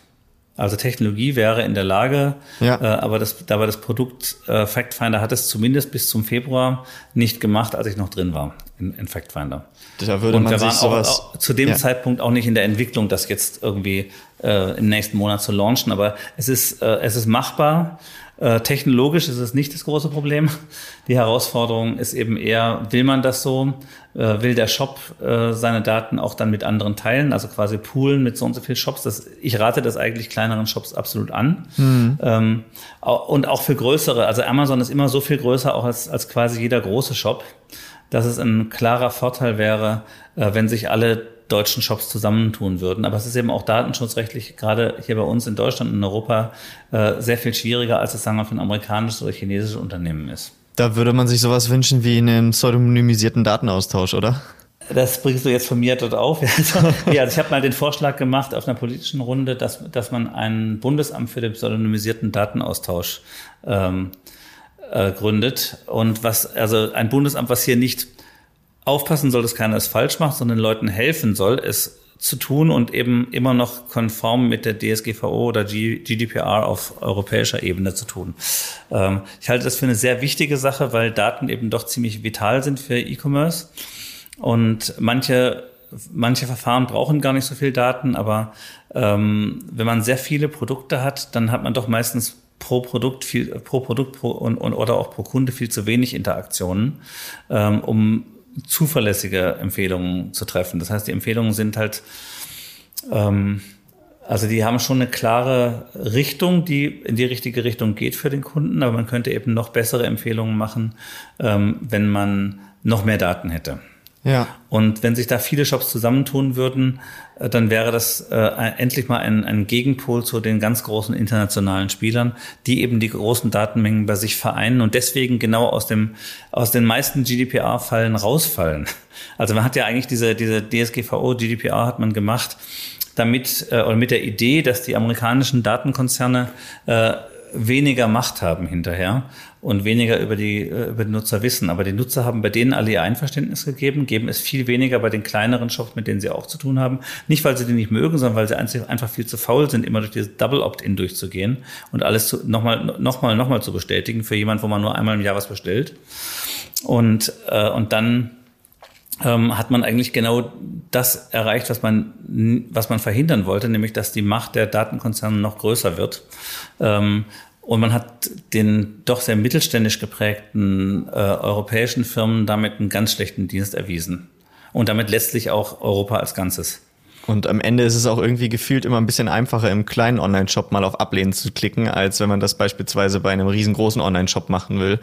Also Technologie wäre in der Lage, ja. äh, aber das, aber das Produkt äh, FactFinder hat es zumindest bis zum Februar nicht gemacht, als ich noch drin war in, in FactFinder. Da würde Und man wir waren sowas, auch, auch, zu dem ja. Zeitpunkt auch nicht in der Entwicklung, das jetzt irgendwie äh, im nächsten Monat zu launchen, aber es ist, äh, es ist machbar. Äh, technologisch ist es nicht das große Problem. Die Herausforderung ist eben eher, will man das so? Äh, will der Shop äh, seine Daten auch dann mit anderen teilen, also quasi poolen mit so und so viel Shops? Das, ich rate das eigentlich kleineren Shops absolut an. Mhm. Ähm, und auch für größere. Also Amazon ist immer so viel größer auch als, als quasi jeder große Shop, dass es ein klarer Vorteil wäre, wenn sich alle deutschen Shops zusammentun würden. Aber es ist eben auch datenschutzrechtlich, gerade hier bei uns in Deutschland und in Europa, äh, sehr viel schwieriger, als es sagen wir für ein amerikanisches oder chinesisches Unternehmen ist. Da würde man sich sowas wünschen wie einen pseudonymisierten Datenaustausch, oder? Das bringst du jetzt von mir dort auf. ja, also ich habe mal den Vorschlag gemacht auf einer politischen Runde, dass, dass man ein Bundesamt für den pseudonymisierten Datenaustausch ähm, äh, gründet. Und was, also ein Bundesamt, was hier nicht aufpassen soll, dass keiner es falsch macht, sondern Leuten helfen soll, es zu tun und eben immer noch konform mit der DSGVO oder GDPR auf europäischer Ebene zu tun. Ähm, ich halte das für eine sehr wichtige Sache, weil Daten eben doch ziemlich vital sind für E-Commerce und manche manche Verfahren brauchen gar nicht so viel Daten, aber ähm, wenn man sehr viele Produkte hat, dann hat man doch meistens pro Produkt viel pro Produkt pro, und, und oder auch pro Kunde viel zu wenig Interaktionen, ähm, um zuverlässige Empfehlungen zu treffen. Das heißt, die Empfehlungen sind halt, ähm, also die haben schon eine klare Richtung, die in die richtige Richtung geht für den Kunden, aber man könnte eben noch bessere Empfehlungen machen, ähm, wenn man noch mehr Daten hätte. Ja. Und wenn sich da viele Shops zusammentun würden, äh, dann wäre das äh, endlich mal ein, ein Gegenpol zu den ganz großen internationalen Spielern, die eben die großen Datenmengen bei sich vereinen und deswegen genau aus dem aus den meisten GDPR-Fallen rausfallen. Also man hat ja eigentlich diese diese DSGVO GDPR hat man gemacht, damit äh, oder mit der Idee, dass die amerikanischen Datenkonzerne äh, weniger Macht haben hinterher und weniger über die, äh, über die Nutzer wissen. Aber die Nutzer haben bei denen alle ihr Einverständnis gegeben, geben es viel weniger bei den kleineren Shops, mit denen sie auch zu tun haben. Nicht, weil sie die nicht mögen, sondern weil sie einfach viel zu faul sind, immer durch dieses Double Opt-in durchzugehen und alles zu, nochmal, nochmal, nochmal zu bestätigen für jemand, wo man nur einmal im Jahr was bestellt. Und, äh, und dann ähm, hat man eigentlich genau das erreicht, was man, was man verhindern wollte, nämlich dass die Macht der Datenkonzerne noch größer wird. Ähm, und man hat den doch sehr mittelständisch geprägten äh, europäischen Firmen damit einen ganz schlechten Dienst erwiesen. Und damit letztlich auch Europa als Ganzes. Und am Ende ist es auch irgendwie gefühlt immer ein bisschen einfacher, im kleinen Online-Shop mal auf Ablehnen zu klicken, als wenn man das beispielsweise bei einem riesengroßen Online-Shop machen will,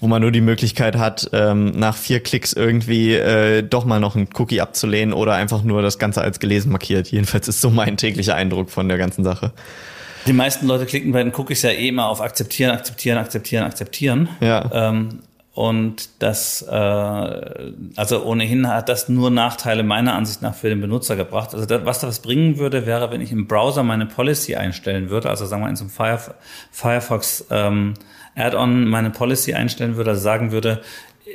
wo man nur die Möglichkeit hat, ähm, nach vier Klicks irgendwie äh, doch mal noch einen Cookie abzulehnen oder einfach nur das Ganze als gelesen markiert. Jedenfalls ist so mein täglicher Eindruck von der ganzen Sache. Die meisten Leute klicken bei den Cookies ja eh immer auf akzeptieren, akzeptieren, akzeptieren, akzeptieren. Ja. Ähm, und das, äh, also ohnehin hat das nur Nachteile meiner Ansicht nach für den Benutzer gebracht. Also das, was das bringen würde, wäre, wenn ich im Browser meine Policy einstellen würde, also sagen wir in so einem Fire, Firefox ähm, Add-on meine Policy einstellen würde, also sagen würde,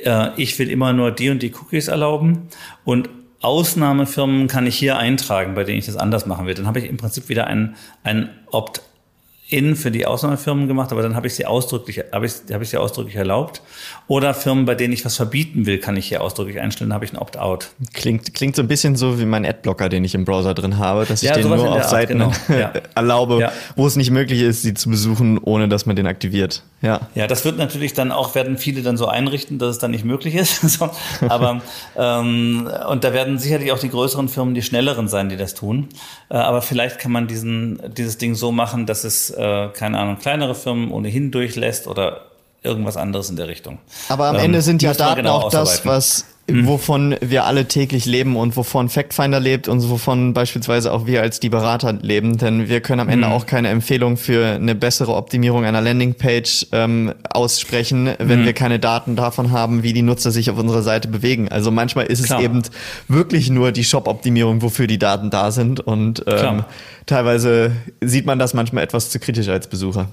äh, ich will immer nur die und die Cookies erlauben und Ausnahmefirmen kann ich hier eintragen, bei denen ich das anders machen will. Dann habe ich im Prinzip wieder ein, ein Opt in für die Ausnahmefirmen gemacht, aber dann habe ich sie ausdrücklich, habe ich, habe ich sie ausdrücklich erlaubt. Oder Firmen, bei denen ich was verbieten will, kann ich hier ausdrücklich einstellen, habe ich ein Opt-out. Klingt, klingt so ein bisschen so wie mein Adblocker, den ich im Browser drin habe, dass ich ja, den nur auf Art, Seiten genau. ja. erlaube, ja. wo es nicht möglich ist, sie zu besuchen, ohne dass man den aktiviert. Ja. Ja, das wird natürlich dann auch, werden viele dann so einrichten, dass es dann nicht möglich ist. aber ähm, und da werden sicherlich auch die größeren Firmen die schnelleren sein, die das tun. Äh, aber vielleicht kann man diesen, dieses Ding so machen, dass es äh, keine Ahnung, kleinere Firmen ohnehin durchlässt oder irgendwas anderes in der Richtung. Aber am ähm, Ende sind ja Daten genau auch das, was Mhm. wovon wir alle täglich leben und wovon Factfinder lebt und wovon beispielsweise auch wir als die Berater leben. Denn wir können am Ende mhm. auch keine Empfehlung für eine bessere Optimierung einer Landingpage ähm, aussprechen, wenn mhm. wir keine Daten davon haben, wie die Nutzer sich auf unserer Seite bewegen. Also manchmal ist Klar. es eben wirklich nur die Shop-Optimierung, wofür die Daten da sind. Und ähm, teilweise sieht man das manchmal etwas zu kritisch als Besucher.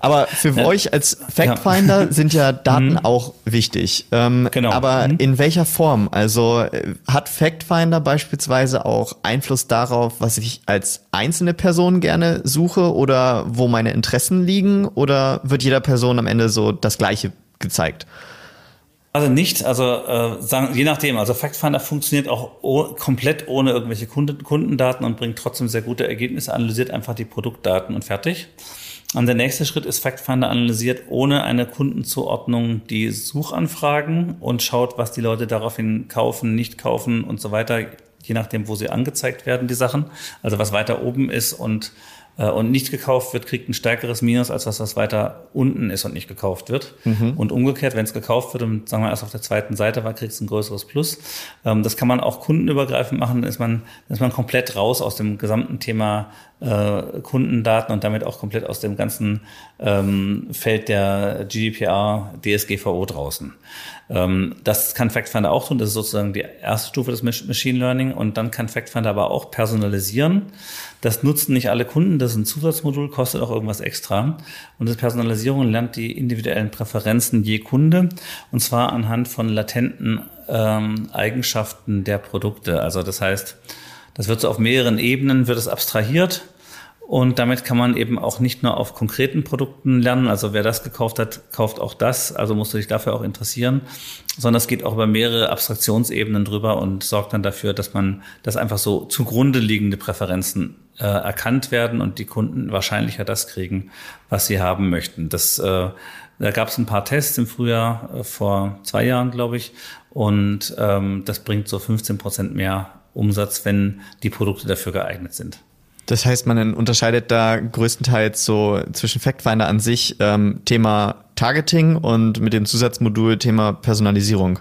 Aber für ja. euch als Factfinder ja. sind ja Daten mhm. auch wichtig. Ähm, genau. Aber mhm. in welcher Form? Also äh, hat Factfinder beispielsweise auch Einfluss darauf, was ich als einzelne Person gerne suche oder wo meine Interessen liegen? Oder wird jeder Person am Ende so das Gleiche gezeigt? Also nicht, also äh, sagen, je nachdem. Also Factfinder funktioniert auch oh, komplett ohne irgendwelche Kunden, Kundendaten und bringt trotzdem sehr gute Ergebnisse, analysiert einfach die Produktdaten und fertig. Und der nächste Schritt ist FactFinder analysiert ohne eine Kundenzuordnung die Suchanfragen und schaut, was die Leute daraufhin kaufen, nicht kaufen und so weiter, je nachdem, wo sie angezeigt werden, die Sachen. Also was weiter oben ist und äh, und nicht gekauft wird, kriegt ein stärkeres Minus, als was, was weiter unten ist und nicht gekauft wird. Mhm. Und umgekehrt, wenn es gekauft wird und sagen wir erst auf der zweiten Seite war, kriegt es ein größeres Plus. Ähm, das kann man auch kundenübergreifend machen, dann ist man, dann ist man komplett raus aus dem gesamten Thema äh, Kundendaten und damit auch komplett aus dem ganzen ähm, Feld der GDPR, DSGVO draußen. Ähm, das kann FactFinder auch tun. Das ist sozusagen die erste Stufe des Machine Learning. Und dann kann FactFinder aber auch personalisieren. Das nutzen nicht alle Kunden. Das ist ein Zusatzmodul, kostet auch irgendwas extra. Und das Personalisierung lernt die individuellen Präferenzen je Kunde. Und zwar anhand von latenten ähm, Eigenschaften der Produkte. Also das heißt, das wird so auf mehreren Ebenen, wird es abstrahiert. Und damit kann man eben auch nicht nur auf konkreten Produkten lernen, also wer das gekauft hat, kauft auch das, also musst du dich dafür auch interessieren, sondern es geht auch über mehrere Abstraktionsebenen drüber und sorgt dann dafür, dass man, dass einfach so zugrunde liegende Präferenzen äh, erkannt werden und die Kunden wahrscheinlicher das kriegen, was sie haben möchten. Das, äh, da gab es ein paar Tests im Frühjahr äh, vor zwei Jahren, glaube ich, und ähm, das bringt so 15 Prozent mehr Umsatz, wenn die Produkte dafür geeignet sind. Das heißt, man unterscheidet da größtenteils so zwischen Factfinder an sich ähm, Thema Targeting und mit dem Zusatzmodul Thema Personalisierung.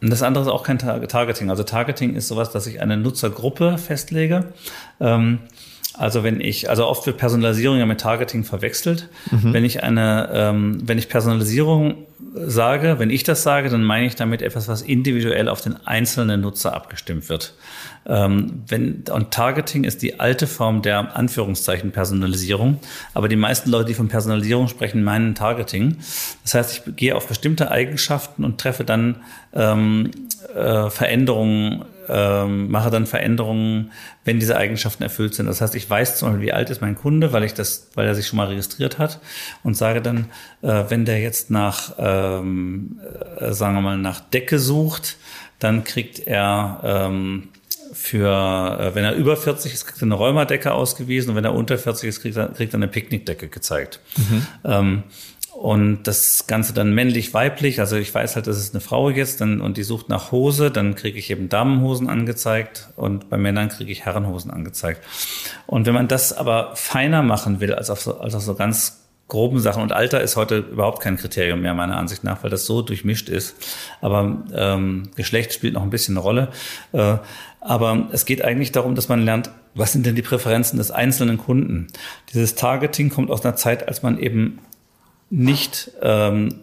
Und das andere ist auch kein Targeting. Also Targeting ist sowas, dass ich eine Nutzergruppe festlege. Ähm, also wenn ich, also oft wird Personalisierung ja mit Targeting verwechselt. Mhm. Wenn ich eine, ähm, wenn ich Personalisierung sage, wenn ich das sage, dann meine ich damit etwas, was individuell auf den einzelnen Nutzer abgestimmt wird. Ähm, wenn, und Targeting ist die alte Form der Anführungszeichen Personalisierung. Aber die meisten Leute, die von Personalisierung sprechen, meinen Targeting. Das heißt, ich gehe auf bestimmte Eigenschaften und treffe dann ähm, äh, Veränderungen ähm, mache dann Veränderungen, wenn diese Eigenschaften erfüllt sind. Das heißt, ich weiß zum Beispiel, wie alt ist mein Kunde, weil ich das, weil er sich schon mal registriert hat und sage dann, äh, wenn der jetzt nach, ähm, äh, sagen wir mal, nach Decke sucht, dann kriegt er ähm, für, äh, wenn er über 40 ist, kriegt er eine Rheumadecke ausgewiesen und wenn er unter 40 ist, kriegt er, kriegt er eine Picknickdecke gezeigt. Mhm. Ähm, und das Ganze dann männlich-weiblich, also ich weiß halt, das ist eine Frau jetzt dann, und die sucht nach Hose, dann kriege ich eben Damenhosen angezeigt und bei Männern kriege ich Herrenhosen angezeigt. Und wenn man das aber feiner machen will, als auf so, als auf so ganz groben Sachen. Und Alter ist heute überhaupt kein Kriterium mehr, meiner Ansicht nach, weil das so durchmischt ist. Aber ähm, Geschlecht spielt noch ein bisschen eine Rolle. Äh, aber es geht eigentlich darum, dass man lernt, was sind denn die Präferenzen des einzelnen Kunden. Dieses Targeting kommt aus einer Zeit, als man eben nicht ähm,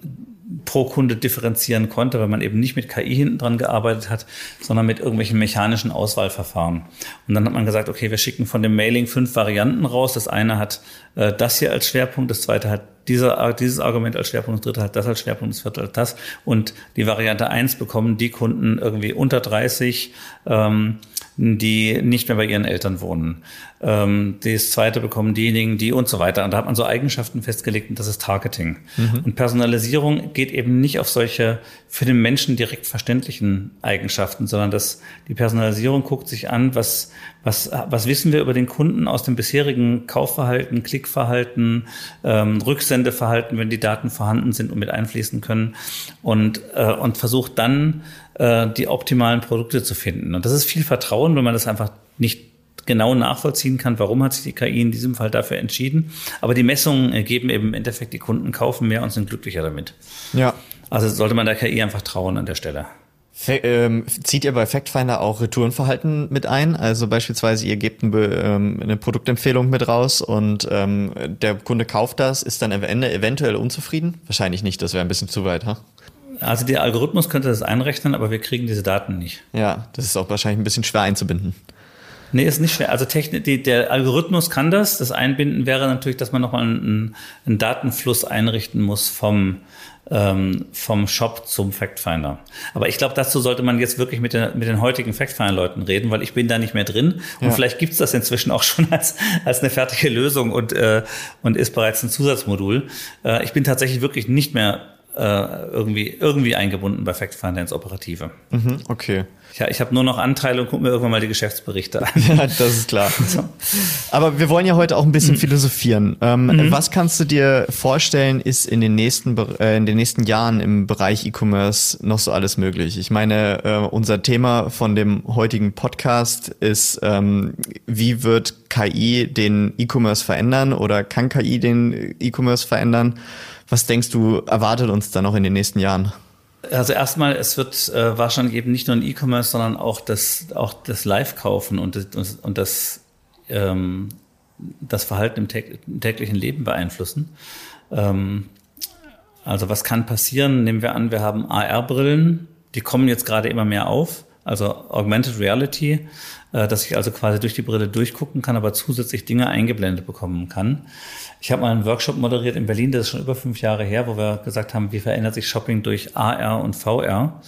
pro Kunde differenzieren konnte, weil man eben nicht mit KI hinten dran gearbeitet hat, sondern mit irgendwelchen mechanischen Auswahlverfahren. Und dann hat man gesagt, okay, wir schicken von dem Mailing fünf Varianten raus. Das eine hat äh, das hier als Schwerpunkt, das zweite hat dieser, dieses Argument als Schwerpunkt, das dritte hat das als Schwerpunkt, das vierte hat das. Und die Variante eins bekommen die Kunden irgendwie unter 30, ähm, die nicht mehr bei ihren Eltern wohnen. Ähm, das zweite bekommen diejenigen, die und so weiter. Und da hat man so Eigenschaften festgelegt und das ist Targeting. Mhm. Und Personalisierung geht eben nicht auf solche für den Menschen direkt verständlichen Eigenschaften, sondern das, die Personalisierung guckt sich an, was, was, was wissen wir über den Kunden aus dem bisherigen Kaufverhalten, Klickverhalten, ähm, Rücksendeverhalten, wenn die Daten vorhanden sind und mit einfließen können und, äh, und versucht dann, äh, die optimalen Produkte zu finden. Und das ist viel Vertrauen, wenn man das einfach nicht genau nachvollziehen kann, warum hat sich die KI in diesem Fall dafür entschieden. Aber die Messungen ergeben eben im Endeffekt, die Kunden kaufen mehr und sind glücklicher damit. Ja. Also sollte man der KI einfach trauen an der Stelle. Fe ähm, zieht ihr bei Factfinder auch Retourenverhalten mit ein? Also beispielsweise ihr gebt ein, ähm, eine Produktempfehlung mit raus und ähm, der Kunde kauft das, ist dann am Ende eventuell unzufrieden? Wahrscheinlich nicht, das wäre ein bisschen zu weit, ha? Also der Algorithmus könnte das einrechnen, aber wir kriegen diese Daten nicht. Ja, das ist auch wahrscheinlich ein bisschen schwer einzubinden. Nee, ist nicht schwer. Also Technik, die, der Algorithmus kann das. Das Einbinden wäre natürlich, dass man nochmal einen, einen Datenfluss einrichten muss vom, ähm, vom Shop zum Factfinder. Aber ich glaube, dazu sollte man jetzt wirklich mit, der, mit den heutigen Factfinder-Leuten reden, weil ich bin da nicht mehr drin. Und ja. vielleicht gibt's das inzwischen auch schon als, als eine fertige Lösung und, äh, und ist bereits ein Zusatzmodul. Äh, ich bin tatsächlich wirklich nicht mehr irgendwie, irgendwie eingebunden bei Factfinder ins Operative. Mhm, okay. Ja, ich habe nur noch Anteile und gucke mir irgendwann mal die Geschäftsberichte an. Ja, das ist klar. So. Aber wir wollen ja heute auch ein bisschen mhm. philosophieren. Ähm, mhm. Was kannst du dir vorstellen, ist in den nächsten äh, in den nächsten Jahren im Bereich E-Commerce noch so alles möglich? Ich meine, äh, unser Thema von dem heutigen Podcast ist, ähm, wie wird KI den E-Commerce verändern oder kann KI den E-Commerce verändern? Was denkst du, erwartet uns da noch in den nächsten Jahren? Also erstmal, es wird äh, wahrscheinlich eben nicht nur ein E-Commerce, sondern auch das, auch das Live-Kaufen und das, und das, ähm, das Verhalten im, täglichen Leben beeinflussen. Ähm, also was kann passieren? Nehmen wir an, wir haben AR-Brillen, die kommen jetzt gerade immer mehr auf, also Augmented Reality, äh, dass ich also quasi durch die Brille durchgucken kann, aber zusätzlich Dinge eingeblendet bekommen kann. Ich habe mal einen Workshop moderiert in Berlin, das ist schon über fünf Jahre her, wo wir gesagt haben, wie verändert sich Shopping durch AR und VR.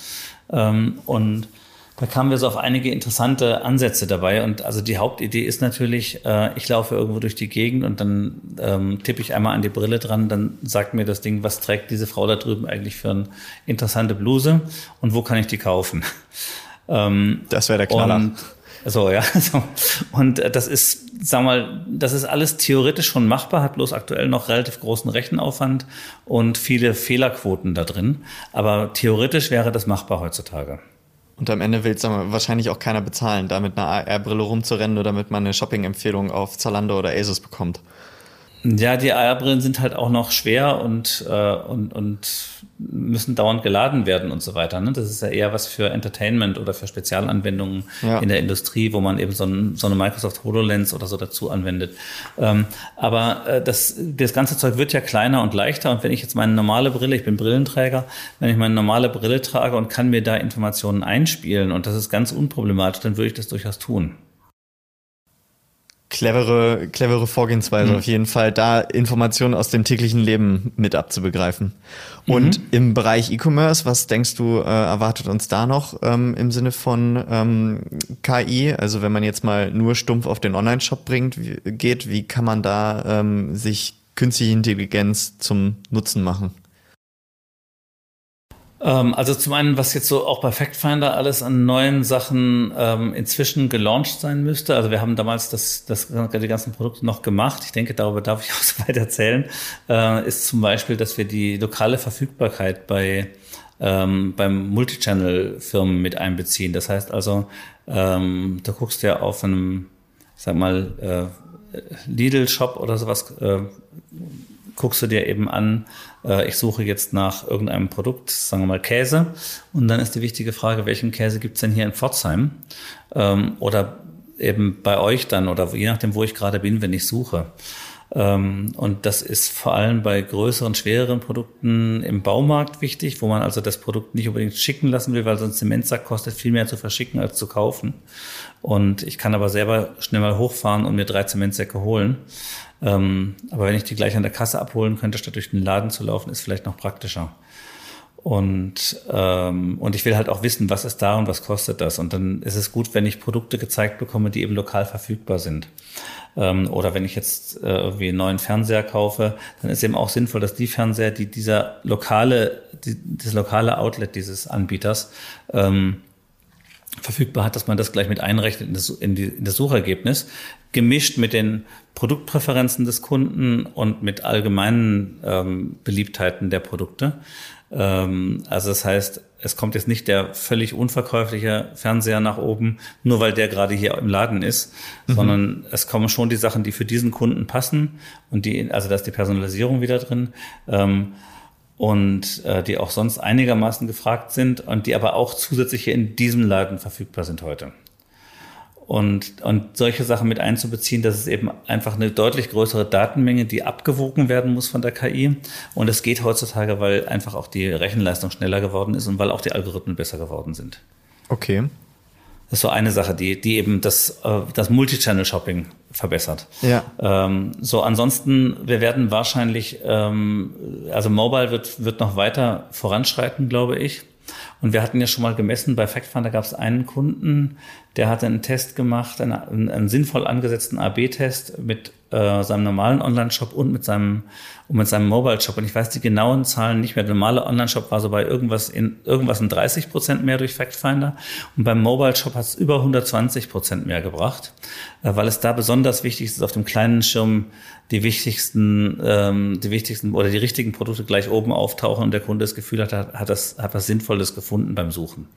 Ähm, und da kamen wir so auf einige interessante Ansätze dabei. Und also die Hauptidee ist natürlich, äh, ich laufe irgendwo durch die Gegend und dann ähm, tippe ich einmal an die Brille dran, dann sagt mir das Ding, was trägt diese Frau da drüben eigentlich für eine interessante Bluse und wo kann ich die kaufen? Ähm, das wäre der Knaller. Und so, ja. So. Und äh, das ist, sag mal, das ist alles theoretisch schon machbar, hat bloß aktuell noch relativ großen Rechenaufwand und viele Fehlerquoten da drin. Aber theoretisch wäre das machbar heutzutage. Und am Ende will es wahrscheinlich auch keiner bezahlen, da mit einer AR-Brille rumzurennen oder damit man eine Shopping-Empfehlung auf Zalando oder Asus bekommt. Ja, die AR-Brillen sind halt auch noch schwer und, äh, und, und müssen dauernd geladen werden und so weiter. Ne? Das ist ja eher was für Entertainment oder für Spezialanwendungen ja. in der Industrie, wo man eben so, ein, so eine Microsoft HoloLens oder so dazu anwendet. Ähm, aber äh, das, das ganze Zeug wird ja kleiner und leichter. Und wenn ich jetzt meine normale Brille, ich bin Brillenträger, wenn ich meine normale Brille trage und kann mir da Informationen einspielen und das ist ganz unproblematisch, dann würde ich das durchaus tun clevere, clevere Vorgehensweise mhm. auf jeden Fall, da Informationen aus dem täglichen Leben mit abzubegreifen. Und mhm. im Bereich E-Commerce, was denkst du, äh, erwartet uns da noch ähm, im Sinne von ähm, KI? Also wenn man jetzt mal nur stumpf auf den Online-Shop bringt, wie, geht, wie kann man da ähm, sich künstliche Intelligenz zum Nutzen machen? Ähm, also zum einen, was jetzt so auch bei Factfinder alles an neuen Sachen ähm, inzwischen gelauncht sein müsste. Also wir haben damals das, das, die ganzen Produkte noch gemacht. Ich denke, darüber darf ich auch so weit erzählen. Äh, ist zum Beispiel, dass wir die lokale Verfügbarkeit bei ähm, beim Multichannel-Firmen mit einbeziehen. Das heißt also, ähm, du guckst ja auf einem, sag mal, äh, Lidl-Shop oder sowas, äh, guckst du dir eben an, äh, ich suche jetzt nach irgendeinem Produkt, sagen wir mal Käse, und dann ist die wichtige Frage, welchen Käse gibt's denn hier in Pforzheim? Ähm, oder eben bei euch dann, oder je nachdem, wo ich gerade bin, wenn ich suche. Ähm, und das ist vor allem bei größeren, schwereren Produkten im Baumarkt wichtig, wo man also das Produkt nicht unbedingt schicken lassen will, weil so ein Zementsack kostet viel mehr zu verschicken als zu kaufen. Und ich kann aber selber schnell mal hochfahren und mir drei Zementsäcke holen. Ähm, aber wenn ich die gleich an der Kasse abholen könnte, statt durch den Laden zu laufen, ist vielleicht noch praktischer. Und, ähm, und ich will halt auch wissen, was ist da und was kostet das. Und dann ist es gut, wenn ich Produkte gezeigt bekomme, die eben lokal verfügbar sind. Ähm, oder wenn ich jetzt äh, irgendwie einen neuen Fernseher kaufe, dann ist eben auch sinnvoll, dass die Fernseher, die dieser lokale, die, das lokale Outlet dieses Anbieters ähm, verfügbar hat, dass man das gleich mit einrechnet in das, in, die, in das Suchergebnis, gemischt mit den Produktpräferenzen des Kunden und mit allgemeinen ähm, Beliebtheiten der Produkte. Ähm, also das heißt, es kommt jetzt nicht der völlig unverkäufliche Fernseher nach oben, nur weil der gerade hier im Laden ist, mhm. sondern es kommen schon die Sachen, die für diesen Kunden passen und die, also da ist die Personalisierung wieder drin. Ähm, und äh, die auch sonst einigermaßen gefragt sind und die aber auch zusätzlich hier in diesem Laden verfügbar sind heute. Und, und solche Sachen mit einzubeziehen, das ist eben einfach eine deutlich größere Datenmenge, die abgewogen werden muss von der KI. Und es geht heutzutage, weil einfach auch die Rechenleistung schneller geworden ist und weil auch die Algorithmen besser geworden sind. Okay. Das ist so eine Sache, die, die eben das, äh, das Multichannel-Shopping verbessert. Ja. Ähm, so, ansonsten, wir werden wahrscheinlich, ähm, also Mobile wird, wird noch weiter voranschreiten, glaube ich. Und wir hatten ja schon mal gemessen, bei FactFinder gab es einen Kunden, der hatte einen Test gemacht, einen, einen sinnvoll angesetzten AB-Test mit äh, seinem normalen Online-Shop und mit seinem und mit seinem Mobile-Shop. Und ich weiß die genauen Zahlen nicht mehr. Der normale Online-Shop war so bei irgendwas in irgendwas in 30 Prozent mehr durch FactFinder. Und beim Mobile-Shop hat es über 120 Prozent mehr gebracht, äh, weil es da besonders wichtig ist, auf dem kleinen Schirm die wichtigsten, ähm, die wichtigsten oder die richtigen Produkte gleich oben auftauchen und der Kunde das Gefühl hat, hat, hat das, hat was Sinnvolles gefunden beim Suchen.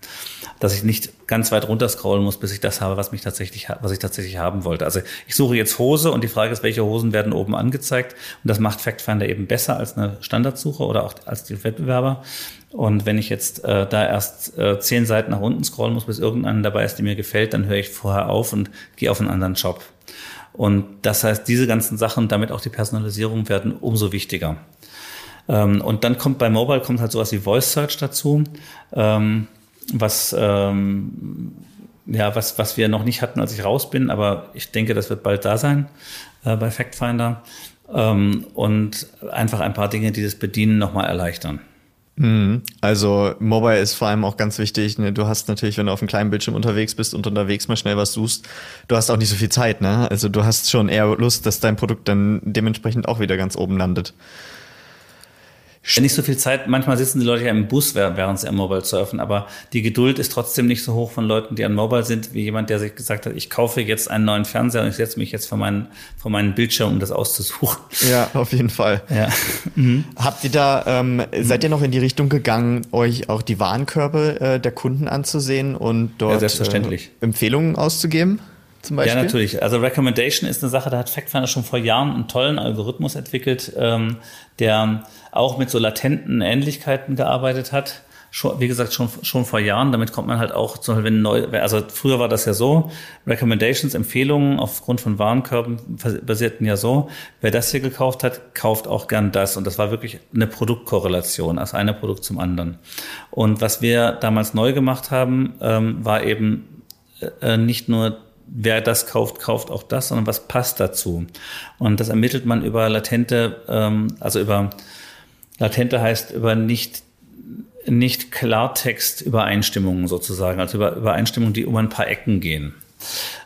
Dass ich nicht ganz weit runter scrollen muss, bis ich das habe, was mich tatsächlich, was ich tatsächlich haben wollte. Also ich suche jetzt Hose und die Frage ist, welche Hosen werden oben angezeigt? Und das macht FactFinder eben besser als eine Standardsuche oder auch als die Wettbewerber. Und wenn ich jetzt äh, da erst äh, zehn Seiten nach unten scrollen muss, bis irgendeiner dabei ist, die mir gefällt, dann höre ich vorher auf und gehe auf einen anderen Shop. Und das heißt, diese ganzen Sachen, damit auch die Personalisierung werden umso wichtiger. Ähm, und dann kommt bei Mobile kommt halt sowas wie Voice Search dazu, ähm, was ähm, ja was was wir noch nicht hatten, als ich raus bin, aber ich denke, das wird bald da sein äh, bei FactFinder ähm, und einfach ein paar Dinge, die das Bedienen nochmal erleichtern. Mhm. Also Mobile ist vor allem auch ganz wichtig. Ne? Du hast natürlich, wenn du auf einem kleinen Bildschirm unterwegs bist und unterwegs mal schnell was suchst, du hast auch nicht so viel Zeit. Ne? Also du hast schon eher Lust, dass dein Produkt dann dementsprechend auch wieder ganz oben landet. Nicht so viel Zeit. Manchmal sitzen die Leute ja im Bus, während sie am Mobile surfen, aber die Geduld ist trotzdem nicht so hoch von Leuten, die an Mobile sind, wie jemand, der sich gesagt hat, ich kaufe jetzt einen neuen Fernseher und ich setze mich jetzt vor meinen, vor meinen Bildschirm, um das auszusuchen. Ja, auf jeden Fall. Ja. Mhm. Habt ihr da, ähm, seid ihr noch in die Richtung gegangen, euch auch die Warenkörbe äh, der Kunden anzusehen und dort ja, selbstverständlich. Äh, Empfehlungen auszugeben? Zum Beispiel? Ja, natürlich. Also Recommendation ist eine Sache, da hat FactFinder schon vor Jahren einen tollen Algorithmus entwickelt, ähm, der auch mit so latenten Ähnlichkeiten gearbeitet hat. Schon, wie gesagt, schon, schon vor Jahren. Damit kommt man halt auch, zum Beispiel, wenn neu, also früher war das ja so, Recommendations, Empfehlungen aufgrund von Warenkörben basierten ja so, wer das hier gekauft hat, kauft auch gern das. Und das war wirklich eine Produktkorrelation, also eine Produkt zum anderen. Und was wir damals neu gemacht haben, ähm, war eben äh, nicht nur wer das kauft, kauft auch das, sondern was passt dazu. Und das ermittelt man über latente, ähm, also über latente heißt über nicht nicht Klartext Übereinstimmungen sozusagen, also über Übereinstimmungen, die um ein paar Ecken gehen.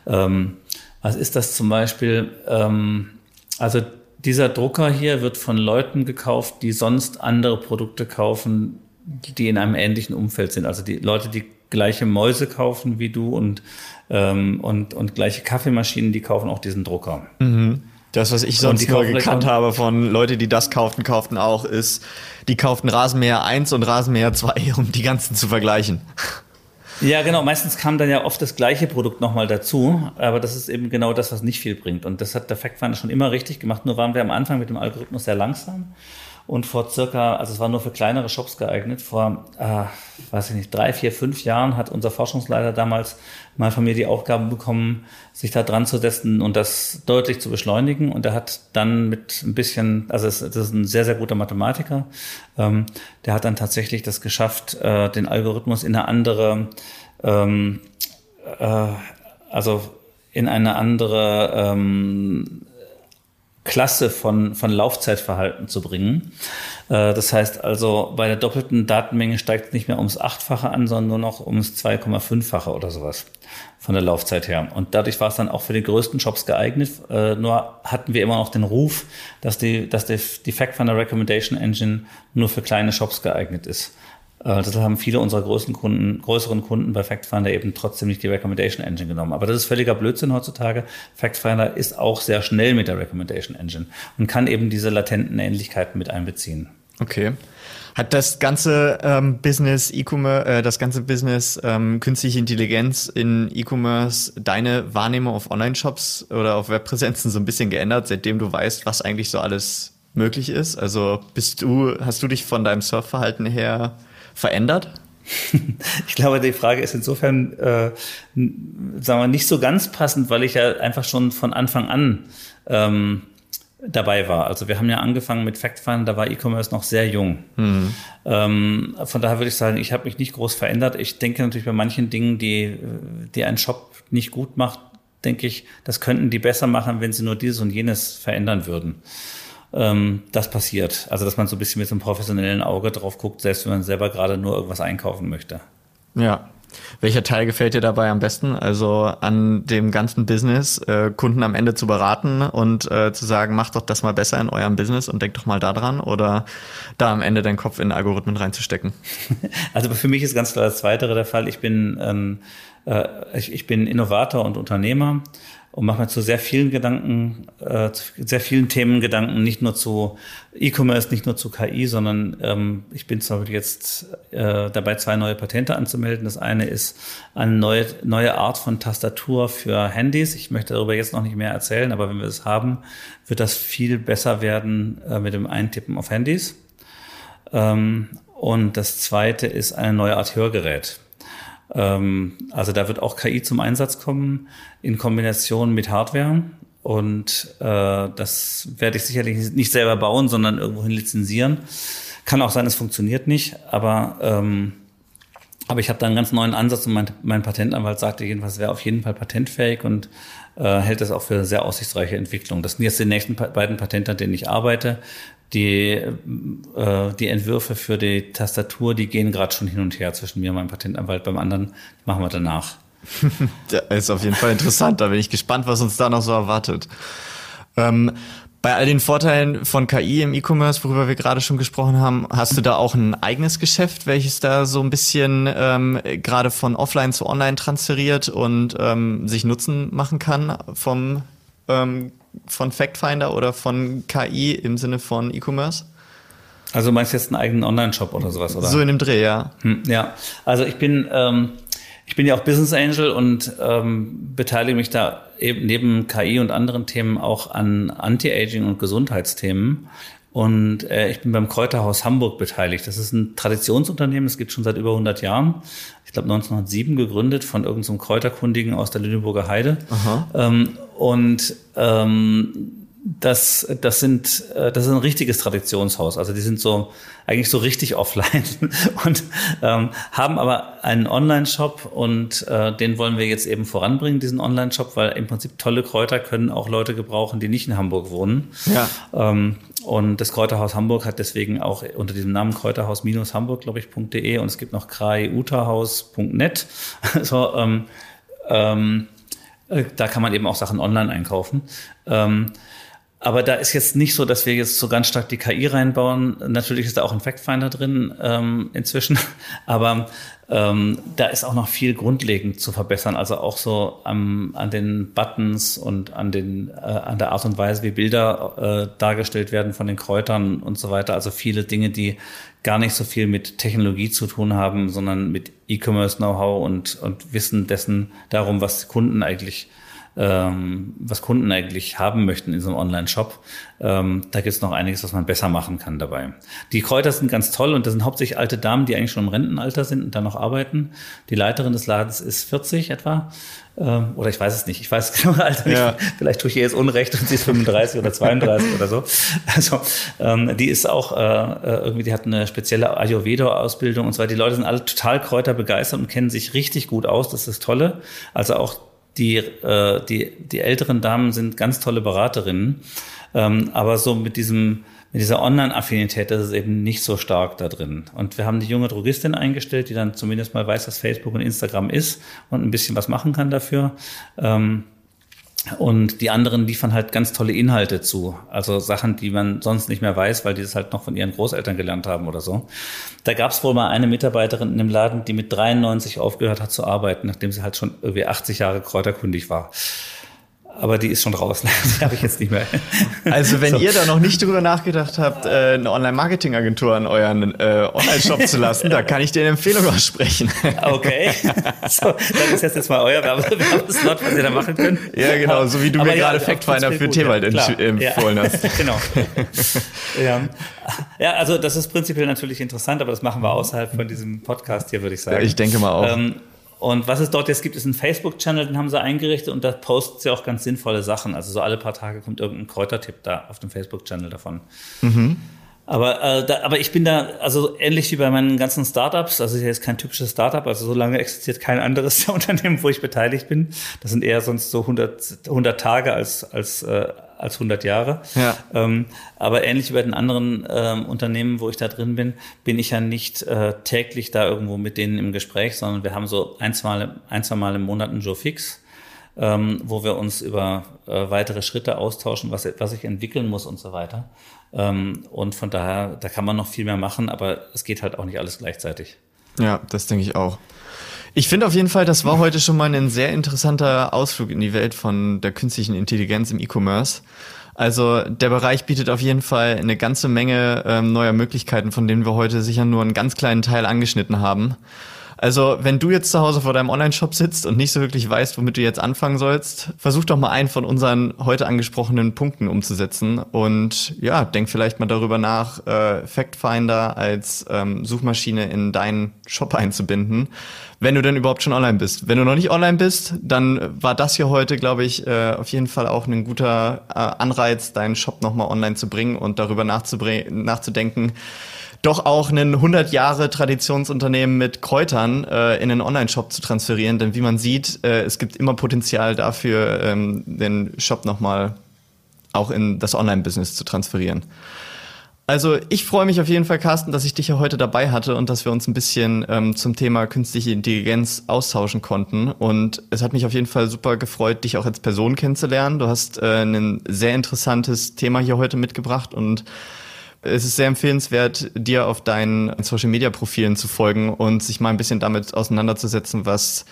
Ähm, was ist das zum Beispiel? Ähm, also dieser Drucker hier wird von Leuten gekauft, die sonst andere Produkte kaufen, die in einem ähnlichen Umfeld sind. Also die Leute, die gleiche Mäuse kaufen wie du und ähm, und, und gleiche Kaffeemaschinen, die kaufen auch diesen Drucker. Mhm. Das, was ich sonst nur gekannt habe von Leute, die das kauften, kauften auch, ist, die kauften Rasenmäher 1 und Rasenmäher 2, um die ganzen zu vergleichen. Ja, genau. Meistens kam dann ja oft das gleiche Produkt nochmal dazu, aber das ist eben genau das, was nicht viel bringt. Und das hat der Factfinder schon immer richtig gemacht, nur waren wir am Anfang mit dem Algorithmus sehr langsam. Und vor circa, also es war nur für kleinere Shops geeignet, vor, äh, weiß ich nicht, drei, vier, fünf Jahren hat unser Forschungsleiter damals mal von mir die Aufgabe bekommen, sich da dran zu setzen und das deutlich zu beschleunigen. Und er hat dann mit ein bisschen, also es, das ist ein sehr, sehr guter Mathematiker, ähm, der hat dann tatsächlich das geschafft, äh, den Algorithmus in eine andere, ähm, äh, also in eine andere ähm, Klasse von, von Laufzeitverhalten zu bringen. Äh, das heißt also, bei der doppelten Datenmenge steigt es nicht mehr ums Achtfache an, sondern nur noch ums 2,5-fache oder sowas von der Laufzeit her. Und dadurch war es dann auch für die größten Shops geeignet. Äh, nur hatten wir immer noch den Ruf, dass die, dass die, die Fact Finder Recommendation Engine nur für kleine Shops geeignet ist. Äh, deshalb haben viele unserer größten Kunden, größeren Kunden bei FactFinder eben trotzdem nicht die Recommendation Engine genommen. Aber das ist völliger Blödsinn heutzutage. FactFinder ist auch sehr schnell mit der Recommendation Engine und kann eben diese latenten Ähnlichkeiten mit einbeziehen. Okay. Hat das ganze ähm, Business E-Commerce, äh, das ganze Business ähm, künstliche Intelligenz in E-Commerce deine Wahrnehmung auf Online-Shops oder auf Webpräsenzen so ein bisschen geändert, seitdem du weißt, was eigentlich so alles möglich ist? Also bist du, hast du dich von deinem Surfverhalten her verändert? Ich glaube, die Frage ist insofern, äh, sagen wir, nicht so ganz passend, weil ich ja einfach schon von Anfang an ähm, dabei war. Also wir haben ja angefangen mit FactFind, da war E-Commerce noch sehr jung. Mhm. Ähm, von daher würde ich sagen, ich habe mich nicht groß verändert. Ich denke natürlich bei manchen Dingen, die, die ein Shop nicht gut macht, denke ich, das könnten die besser machen, wenn sie nur dieses und jenes verändern würden. Ähm, das passiert. Also dass man so ein bisschen mit so einem professionellen Auge drauf guckt, selbst wenn man selber gerade nur irgendwas einkaufen möchte. Ja, welcher Teil gefällt dir dabei am besten? Also an dem ganzen Business, äh, Kunden am Ende zu beraten und äh, zu sagen, macht doch das mal besser in eurem Business und denkt doch mal daran oder da am Ende deinen Kopf in Algorithmen reinzustecken? Also für mich ist ganz klar das Zweitere der Fall. Ich bin, ähm, äh, ich, ich bin Innovator und Unternehmer und mache mir zu sehr vielen Gedanken, äh, zu sehr vielen Themen Gedanken, nicht nur zu E-Commerce, nicht nur zu KI, sondern ähm, ich bin zum Beispiel jetzt äh, dabei, zwei neue Patente anzumelden. Das eine ist eine neue, neue Art von Tastatur für Handys. Ich möchte darüber jetzt noch nicht mehr erzählen, aber wenn wir es haben, wird das viel besser werden äh, mit dem Eintippen auf Handys. Ähm, und das zweite ist eine neue Art Hörgerät. Ähm, also da wird auch KI zum Einsatz kommen in Kombination mit Hardware. Und äh, das werde ich sicherlich nicht selber bauen, sondern irgendwohin lizenzieren. Kann auch sein, es funktioniert nicht, aber ähm, aber ich habe da einen ganz neuen Ansatz und mein, mein Patentanwalt sagte jedenfalls, es wäre auf jeden Fall patentfähig und äh, hält das auch für sehr aussichtsreiche Entwicklung. Das sind jetzt die nächsten beiden Patente, an denen ich arbeite. Die, äh, die Entwürfe für die Tastatur, die gehen gerade schon hin und her zwischen mir und meinem Patentanwalt. Beim anderen machen wir danach. das ist auf jeden Fall interessant. Da bin ich gespannt, was uns da noch so erwartet. Ähm, bei all den Vorteilen von KI im E-Commerce, worüber wir gerade schon gesprochen haben, hast du da auch ein eigenes Geschäft, welches da so ein bisschen ähm, gerade von offline zu online transferiert und ähm, sich Nutzen machen kann vom ähm, von Factfinder oder von KI im Sinne von E-Commerce? Also meinst du jetzt einen eigenen Online-Shop oder sowas, oder? So in dem Dreh, ja. Hm, ja, also ich bin, ähm, ich bin ja auch Business Angel und ähm, beteilige mich da eben neben KI und anderen Themen auch an Anti-Aging und Gesundheitsthemen. Und äh, ich bin beim Kräuterhaus Hamburg beteiligt. Das ist ein Traditionsunternehmen, es gibt schon seit über 100 Jahren. Ich glaube 1907 gegründet von irgendeinem so Kräuterkundigen aus der Lüneburger Heide. Ähm, und ähm, das, das sind, äh, das ist ein richtiges Traditionshaus. Also die sind so eigentlich so richtig offline und ähm, haben aber einen Online-Shop und äh, den wollen wir jetzt eben voranbringen, diesen Online-Shop, weil im Prinzip tolle Kräuter können auch Leute gebrauchen, die nicht in Hamburg wohnen. Ja. Ähm, und das Kräuterhaus Hamburg hat deswegen auch unter diesem Namen Kräuterhaus-Hamburg, glaube ich, .de und es gibt noch kraiutahaus.net. so, ähm, ähm, äh, da kann man eben auch Sachen online einkaufen. Ähm, aber da ist jetzt nicht so, dass wir jetzt so ganz stark die KI reinbauen. Natürlich ist da auch ein Factfinder drin ähm, inzwischen, aber ähm, da ist auch noch viel grundlegend zu verbessern. Also auch so am, an den Buttons und an, den, äh, an der Art und Weise, wie Bilder äh, dargestellt werden von den Kräutern und so weiter. Also viele Dinge, die gar nicht so viel mit Technologie zu tun haben, sondern mit E-Commerce-Know-how und, und Wissen dessen darum, was Kunden eigentlich ähm, was Kunden eigentlich haben möchten in so einem Online-Shop. Ähm, da gibt es noch einiges, was man besser machen kann dabei. Die Kräuter sind ganz toll und das sind hauptsächlich alte Damen, die eigentlich schon im Rentenalter sind und da noch arbeiten. Die Leiterin des Ladens ist 40 etwa. Ähm, oder ich weiß es nicht. Ich weiß genau Alter nicht. Ja. Vielleicht tue ich ihr jetzt Unrecht und sie ist 35 oder 32 oder so. Also ähm, die ist auch äh, äh, irgendwie, die hat eine spezielle Ayurveda-Ausbildung und zwar die Leute sind alle total kräuterbegeistert und kennen sich richtig gut aus. Das ist das Tolle. Also auch die, äh, die, die älteren Damen sind ganz tolle Beraterinnen, ähm, aber so mit diesem mit dieser Online-Affinität, das ist eben nicht so stark da drin. Und wir haben die junge Drogistin eingestellt, die dann zumindest mal weiß, was Facebook und Instagram ist und ein bisschen was machen kann dafür. Ähm, und die anderen liefern halt ganz tolle Inhalte zu. Also Sachen, die man sonst nicht mehr weiß, weil die das halt noch von ihren Großeltern gelernt haben oder so. Da gab es wohl mal eine Mitarbeiterin in dem Laden, die mit 93 aufgehört hat zu arbeiten, nachdem sie halt schon irgendwie 80 Jahre kräuterkundig war. Aber die ist schon draußen. die habe ich jetzt nicht mehr. Also wenn so. ihr da noch nicht drüber nachgedacht habt, äh, eine Online-Marketing-Agentur an euren äh, Online-Shop zu lassen, da kann ich dir eine Empfehlung aussprechen. Okay. So, dann ist jetzt mal euer Werbeslot, was ihr da machen könnt. Ja, genau, so wie du aber mir ja, gerade Factfinder für Tewald ja, empfohlen ja. hast. genau. Ja. ja, also das ist prinzipiell natürlich interessant, aber das machen wir außerhalb von diesem Podcast hier, würde ich sagen. Ja, ich denke mal auch. Ähm, und was es dort jetzt gibt, ist ein Facebook-Channel, den haben sie eingerichtet und da postet sie auch ganz sinnvolle Sachen. Also so alle paar Tage kommt irgendein Kräutertipp da auf dem Facebook-Channel davon. Mhm. Aber, äh, da, aber ich bin da, also ähnlich wie bei meinen ganzen Startups, also ist jetzt kein typisches Startup, also so lange existiert kein anderes Unternehmen, wo ich beteiligt bin. Das sind eher sonst so 100, 100 Tage als, als, äh, als 100 Jahre. Ja. Ähm, aber ähnlich wie bei den anderen ähm, Unternehmen, wo ich da drin bin, bin ich ja nicht äh, täglich da irgendwo mit denen im Gespräch, sondern wir haben so ein, zwei, ein, zwei Mal im Monat einen Joe Fix. Ähm, wo wir uns über äh, weitere Schritte austauschen, was, was ich entwickeln muss und so weiter. Ähm, und von daher, da kann man noch viel mehr machen, aber es geht halt auch nicht alles gleichzeitig. Ja, das denke ich auch. Ich finde auf jeden Fall, das war heute schon mal ein sehr interessanter Ausflug in die Welt von der künstlichen Intelligenz im E-Commerce. Also der Bereich bietet auf jeden Fall eine ganze Menge ähm, neuer Möglichkeiten, von denen wir heute sicher nur einen ganz kleinen Teil angeschnitten haben. Also, wenn du jetzt zu Hause vor deinem Online-Shop sitzt und nicht so wirklich weißt, womit du jetzt anfangen sollst, versuch doch mal einen von unseren heute angesprochenen Punkten umzusetzen und ja, denk vielleicht mal darüber nach, äh, Factfinder als ähm, Suchmaschine in deinen Shop einzubinden, wenn du denn überhaupt schon online bist. Wenn du noch nicht online bist, dann war das hier heute, glaube ich, äh, auf jeden Fall auch ein guter äh, Anreiz, deinen Shop nochmal online zu bringen und darüber nachzudenken, doch auch ein 100 Jahre Traditionsunternehmen mit Kräutern äh, in einen Online-Shop zu transferieren. Denn wie man sieht, äh, es gibt immer Potenzial dafür, ähm, den Shop nochmal auch in das Online-Business zu transferieren. Also ich freue mich auf jeden Fall, Carsten, dass ich dich ja heute dabei hatte und dass wir uns ein bisschen ähm, zum Thema künstliche Intelligenz austauschen konnten. Und es hat mich auf jeden Fall super gefreut, dich auch als Person kennenzulernen. Du hast äh, ein sehr interessantes Thema hier heute mitgebracht und es ist sehr empfehlenswert, dir auf deinen Social Media Profilen zu folgen und sich mal ein bisschen damit auseinanderzusetzen, was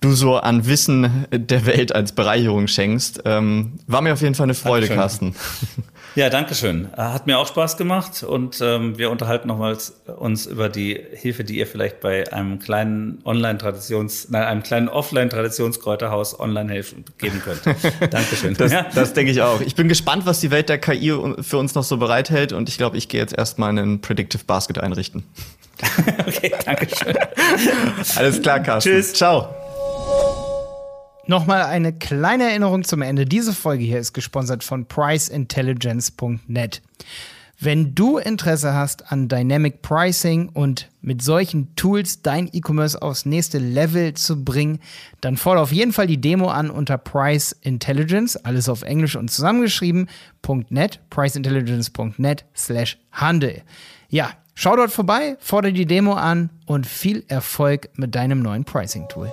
du so an Wissen der Welt als Bereicherung schenkst. Ähm, war mir auf jeden Fall eine Freude, Dankeschön. Carsten. Ja, danke schön. Äh, hat mir auch Spaß gemacht und ähm, wir unterhalten nochmals uns über die Hilfe, die ihr vielleicht bei einem kleinen Online-Traditions, nein, einem kleinen Offline-Traditionskräuterhaus online helfen geben könnt. Dankeschön. Das, ja. das denke ich auch. Ich bin gespannt, was die Welt der KI für uns noch so bereithält und ich glaube, ich gehe jetzt erstmal einen Predictive Basket einrichten. okay, danke schön. Alles klar, Carsten. Tschüss. Ciao. Nochmal eine kleine Erinnerung zum Ende. Diese Folge hier ist gesponsert von priceintelligence.net. Wenn du Interesse hast an Dynamic Pricing und mit solchen Tools dein E-Commerce aufs nächste Level zu bringen, dann fordere auf jeden Fall die Demo an unter Price Intelligence, alles auf Englisch und zusammengeschrieben, .net, priceintelligence.net slash Handel. Ja, schau dort vorbei, fordere die Demo an und viel Erfolg mit deinem neuen Pricing-Tool.